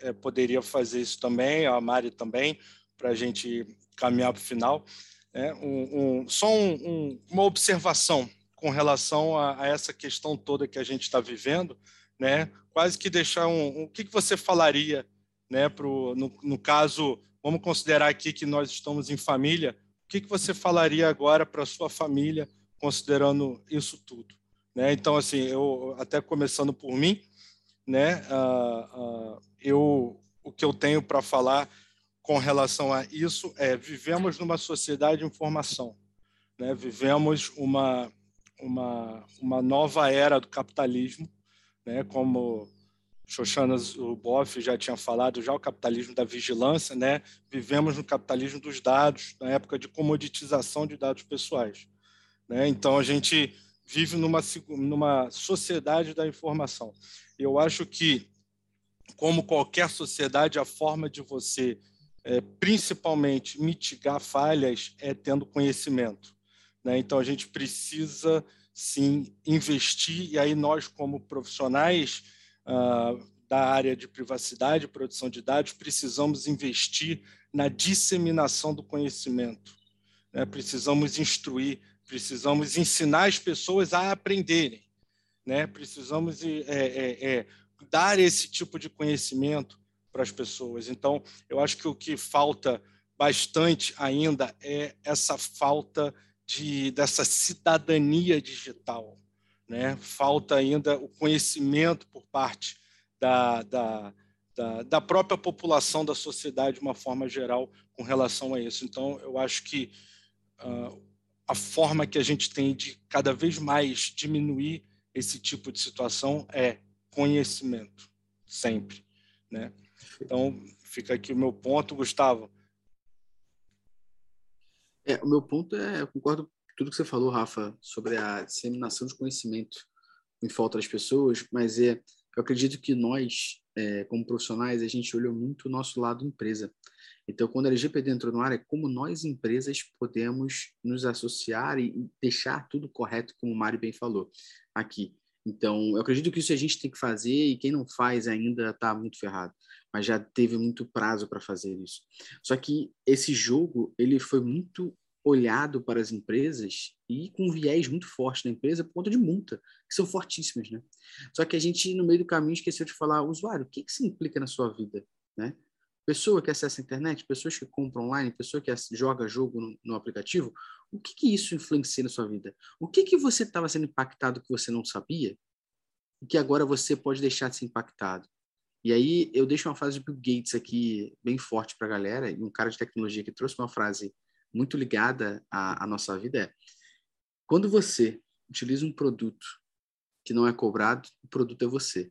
é, poderia fazer isso também, a Mari também, para a gente caminhar para o final. Né? Um, um, só um, uma observação com relação a, a, essa questão toda que a gente está vivendo, né? Quase que deixar um, o que, que você falaria, né? Pro, no, no caso, vamos considerar aqui que nós estamos em família. O que, que você falaria agora para sua família, considerando isso tudo? Né? Então, assim, eu até começando por mim, né? Uh, uh, eu, o que eu tenho para falar com relação a isso é vivemos numa sociedade de informação, né? Vivemos uma uma uma nova era do capitalismo, né? Como Shoshana Zuboff já tinha falado, já o capitalismo da vigilância, né? Vivemos no capitalismo dos dados, na época de comoditização de dados pessoais, né? Então a gente vive numa numa sociedade da informação. Eu acho que, como qualquer sociedade, a forma de você, é, principalmente, mitigar falhas é tendo conhecimento. Né? Então, a gente precisa, sim, investir, e aí nós, como profissionais ah, da área de privacidade produção de dados, precisamos investir na disseminação do conhecimento. Né? Precisamos instruir, precisamos ensinar as pessoas a aprenderem né? Precisamos é, é, é, dar esse tipo de conhecimento para as pessoas. Então, eu acho que o que falta bastante ainda é essa falta de dessa cidadania digital, né? Falta ainda o conhecimento por parte da, da, da, da própria população da sociedade de uma forma geral com relação a isso. Então, eu acho que uh, a forma que a gente tem de cada vez mais diminuir esse tipo de situação é conhecimento, sempre. Né? Então, fica aqui o meu ponto, Gustavo. É, o meu ponto é, eu concordo com tudo que você falou, Rafa, sobre a disseminação de conhecimento em falta das pessoas, mas é, eu acredito que nós, é, como profissionais, a gente olhou muito o nosso lado empresa. Então, quando a LGPD entrou no ar, é como nós, empresas, podemos nos associar e deixar tudo correto, como o Mário bem falou aqui. Então, eu acredito que isso a gente tem que fazer e quem não faz ainda está muito ferrado, mas já teve muito prazo para fazer isso. Só que esse jogo, ele foi muito olhado para as empresas e com um viés muito forte da empresa por conta de multa, que são fortíssimas, né? Só que a gente, no meio do caminho, esqueceu de falar, usuário, o que, que isso implica na sua vida, né? Pessoa que acessa a internet, pessoas que compram online, pessoa que joga jogo no, no aplicativo, o que, que, isso influencia na sua vida? O que, que você estava sendo impactado que você não sabia e que agora você pode deixar de ser impactado? E aí eu deixo uma frase de Bill Gates aqui bem forte para a galera, e um cara de tecnologia que trouxe uma frase muito ligada à, à nossa vida é quando você utiliza um produto que não é cobrado, o produto é você.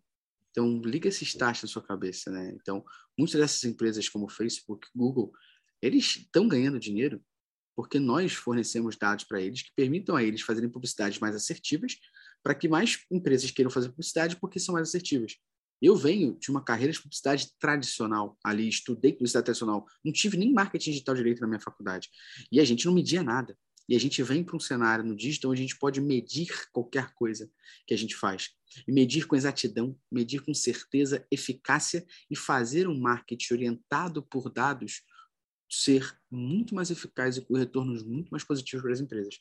Então, liga esse start na sua cabeça, né? Então, muitas dessas empresas como Facebook, Google, eles estão ganhando dinheiro porque nós fornecemos dados para eles que permitam a eles fazerem publicidades mais assertivas para que mais empresas queiram fazer publicidade porque são mais assertivas. Eu venho de uma carreira de publicidade tradicional ali, estudei publicidade tradicional, não tive nem marketing digital direito na minha faculdade. E a gente não media nada. E a gente vem para um cenário no digital onde a gente pode medir qualquer coisa que a gente faz. E medir com exatidão, medir com certeza, eficácia e fazer um marketing orientado por dados ser muito mais eficaz e com retornos muito mais positivos para as empresas.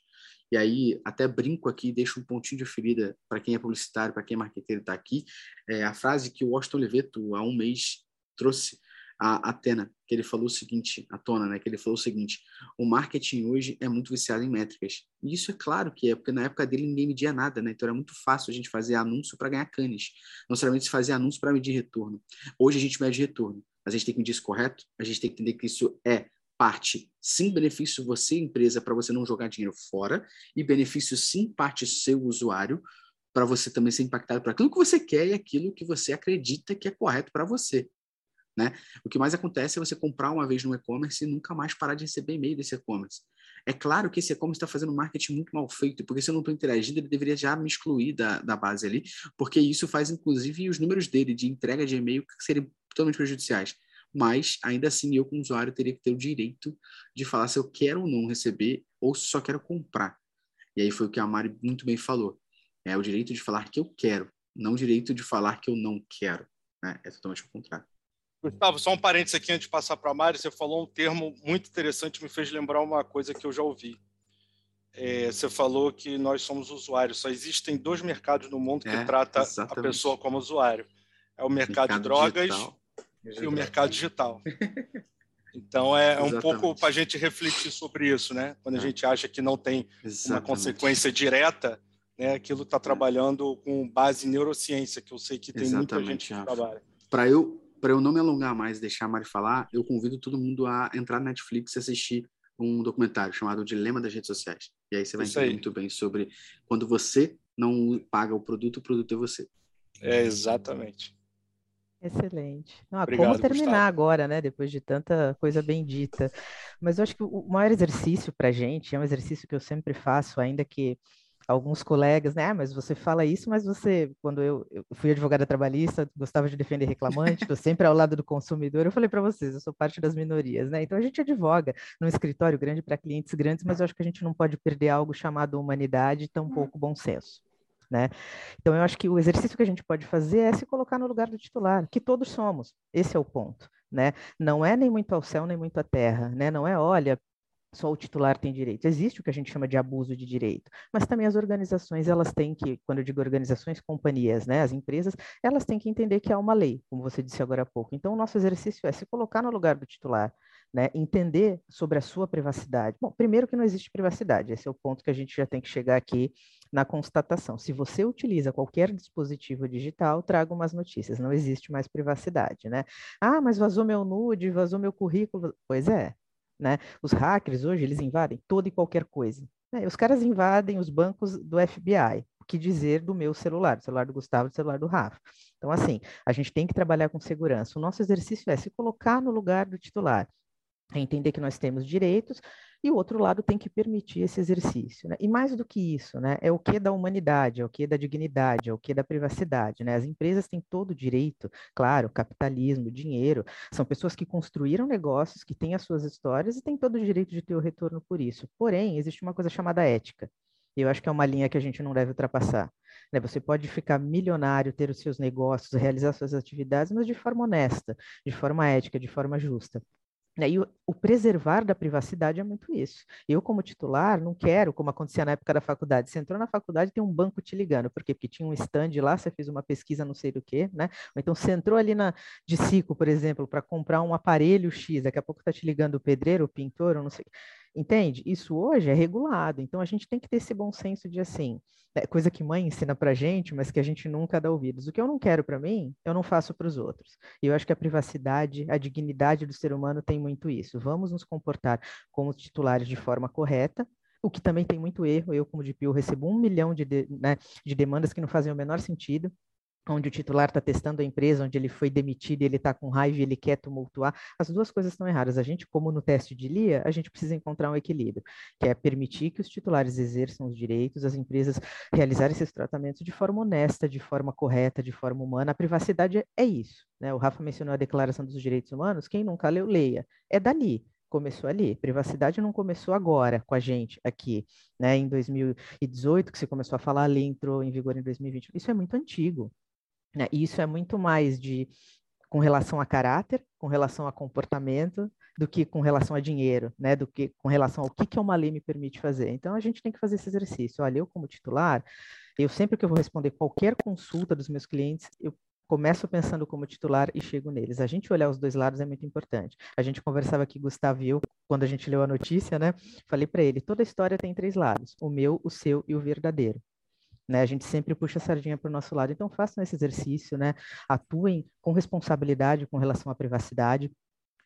E aí, até brinco aqui, deixo um pontinho de ferida para quem é publicitário, para quem é marqueteiro está aqui, é a frase que o Washington Oliveto, há um mês, trouxe a Atena, que ele falou o seguinte, a Tona, né, que ele falou o seguinte, o marketing hoje é muito viciado em métricas. E isso é claro que é, porque na época dele ninguém media nada, né? Então era muito fácil a gente fazer anúncio para ganhar canes, não necessariamente se fazer anúncio para medir retorno. Hoje a gente mede retorno, a gente tem que medir isso correto, a gente tem que entender que isso é parte sim benefício você empresa para você não jogar dinheiro fora e benefício sim parte seu usuário para você também ser impactado por aquilo que você quer e aquilo que você acredita que é correto para você. Né? O que mais acontece é você comprar uma vez no e-commerce e nunca mais parar de receber e-mail desse e-commerce. É claro que esse e-commerce está fazendo marketing muito mal feito, porque se eu não estou interagindo, ele deveria já me excluir da, da base ali, porque isso faz, inclusive, os números dele de entrega de e-mail serem totalmente prejudiciais. Mas, ainda assim, eu, como usuário, teria que ter o direito de falar se eu quero ou não receber, ou se só quero comprar. E aí foi o que a Mari muito bem falou. É o direito de falar que eu quero, não o direito de falar que eu não quero. Né? É totalmente o contrário. Gustavo, só um parênteses aqui antes de passar para a Mari. Você falou um termo muito interessante, me fez lembrar uma coisa que eu já ouvi. É, você falou que nós somos usuários. Só existem dois mercados no mundo que é, trata exatamente. a pessoa como usuário. É o mercado, mercado de drogas digital. E o mercado digital. Então é, é um pouco para a gente refletir sobre isso, né? Quando a é. gente acha que não tem Exatamente. uma consequência direta, né? Aquilo está trabalhando com base em neurociência, que eu sei que tem Exatamente, muita gente que trabalha. Para eu para eu não me alongar mais deixar a Mari falar, eu convido todo mundo a entrar na Netflix e assistir um documentário chamado Dilema das Redes Sociais. E aí você vai Isso entender aí. muito bem sobre quando você não paga o produto, o produto é você. É, exatamente. Excelente. Ah, Obrigado, como terminar Gustavo. agora, né? Depois de tanta coisa bendita. Mas eu acho que o maior exercício para a gente, é um exercício que eu sempre faço, ainda que alguns colegas, né? Ah, mas você fala isso, mas você, quando eu, eu fui advogada trabalhista, gostava de defender reclamante, estou sempre ao lado do consumidor. Eu falei para vocês, eu sou parte das minorias, né? Então a gente advoga num escritório grande para clientes grandes, mas eu acho que a gente não pode perder algo chamado humanidade, tampouco bom senso. Né? Então, eu acho que o exercício que a gente pode fazer é se colocar no lugar do titular, que todos somos. Esse é o ponto. Né? Não é nem muito ao céu, nem muito à terra. Né? Não é, olha, só o titular tem direito. Existe o que a gente chama de abuso de direito, mas também as organizações, elas têm que, quando eu digo organizações, companhias, né, as empresas, elas têm que entender que há uma lei, como você disse agora há pouco. Então, o nosso exercício é se colocar no lugar do titular, né, entender sobre a sua privacidade. Bom, primeiro que não existe privacidade, esse é o ponto que a gente já tem que chegar aqui na constatação. Se você utiliza qualquer dispositivo digital, traga umas notícias, não existe mais privacidade, né? Ah, mas vazou meu nude, vazou meu currículo. Pois é, né? Os hackers hoje eles invadem toda e qualquer coisa. Né? Os caras invadem os bancos do FBI. Que dizer do meu celular, do celular do Gustavo, do celular do Rafa. Então, assim, a gente tem que trabalhar com segurança. O nosso exercício é se colocar no lugar do titular, é entender que nós temos direitos e o outro lado tem que permitir esse exercício. Né? E mais do que isso, né, é o que da humanidade, é o que da dignidade, é o que da privacidade. Né? As empresas têm todo o direito, claro, capitalismo, dinheiro, são pessoas que construíram negócios, que têm as suas histórias e têm todo o direito de ter o retorno por isso. Porém, existe uma coisa chamada ética. Eu acho que é uma linha que a gente não deve ultrapassar. Né? Você pode ficar milionário, ter os seus negócios, realizar suas atividades, mas de forma honesta, de forma ética, de forma justa. Né, e o, o, preservar da privacidade é muito isso. Eu, como titular, não quero, como acontecia na época da faculdade. Você entrou na faculdade, tem um banco te ligando. Por quê? Porque tinha um stand lá, você fez uma pesquisa não sei do que, né? Então você entrou ali na de Cico, por exemplo, para comprar um aparelho X, daqui a pouco está te ligando o pedreiro, o pintor, ou não sei. Entende? Isso hoje é regulado, então a gente tem que ter esse bom senso de assim, é coisa que mãe ensina pra gente, mas que a gente nunca dá ouvidos. O que eu não quero para mim, eu não faço para os outros. E eu acho que a privacidade, a dignidade do ser humano tem muito isso. Vamos nos comportar como titulares de forma correta, o que também tem muito erro. Eu, como DPO, recebo um milhão de, de, né, de demandas que não fazem o menor sentido onde o titular está testando a empresa, onde ele foi demitido ele está com raiva ele quer tumultuar, as duas coisas estão erradas. A gente, como no teste de LIA, a gente precisa encontrar um equilíbrio, que é permitir que os titulares exerçam os direitos, as empresas realizarem esses tratamentos de forma honesta, de forma correta, de forma humana. A privacidade é isso. Né? O Rafa mencionou a Declaração dos Direitos Humanos, quem nunca leu, leia. É dali começou ali. Privacidade não começou agora com a gente aqui, né? Em 2018 que você começou a falar, a lei entrou em vigor em 2020. Isso é muito antigo. Né? E isso é muito mais de com relação a caráter, com relação a comportamento, do que com relação a dinheiro, né? Do que com relação ao que, que uma lei me permite fazer. Então a gente tem que fazer esse exercício. Olha, eu como titular, eu sempre que eu vou responder qualquer consulta dos meus clientes, eu começo pensando como titular e chego neles. A gente olhar os dois lados é muito importante. A gente conversava aqui, Gustavo e eu, quando a gente leu a notícia, né? Falei para ele: toda história tem três lados: o meu, o seu e o verdadeiro. Né? A gente sempre puxa a sardinha para o nosso lado. Então, façam esse exercício, né? atuem com responsabilidade com relação à privacidade,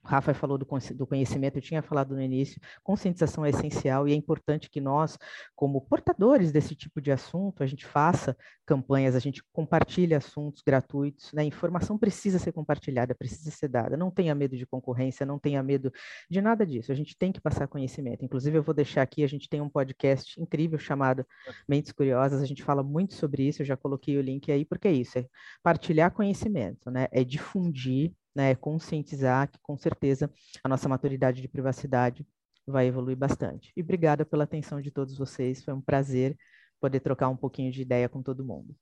o Rafa falou do, do conhecimento, eu tinha falado no início, conscientização é essencial e é importante que nós, como portadores desse tipo de assunto, a gente faça campanhas, a gente compartilhe assuntos gratuitos, né? Informação precisa ser compartilhada, precisa ser dada. Não tenha medo de concorrência, não tenha medo de nada disso. A gente tem que passar conhecimento. Inclusive, eu vou deixar aqui, a gente tem um podcast incrível chamado Mentes Curiosas, a gente fala muito sobre isso, eu já coloquei o link aí, porque é isso, é partilhar conhecimento, né? É difundir né, conscientizar que com certeza a nossa maturidade de privacidade vai evoluir bastante. E obrigada pela atenção de todos vocês, foi um prazer poder trocar um pouquinho de ideia com todo mundo.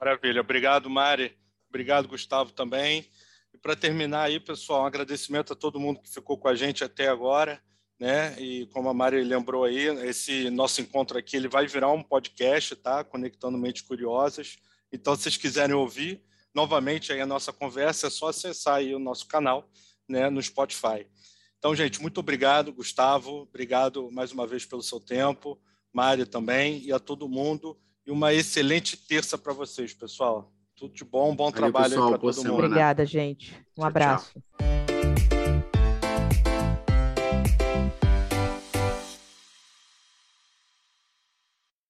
Maravilha, obrigado Mari, obrigado Gustavo também. E para terminar aí, pessoal, um agradecimento a todo mundo que ficou com a gente até agora, né? E como a Mari lembrou aí, esse nosso encontro aqui ele vai virar um podcast, tá? Conectando Mentes Curiosas. Então, se vocês quiserem ouvir, novamente aí a nossa conversa, é só acessar aí o nosso canal né, no Spotify. Então, gente, muito obrigado, Gustavo. Obrigado mais uma vez pelo seu tempo. Mário também, e a todo mundo. E uma excelente terça para vocês, pessoal. Tudo de bom, bom trabalho para todo mundo. Obrigada, gente. Um tchau, abraço. Tchau.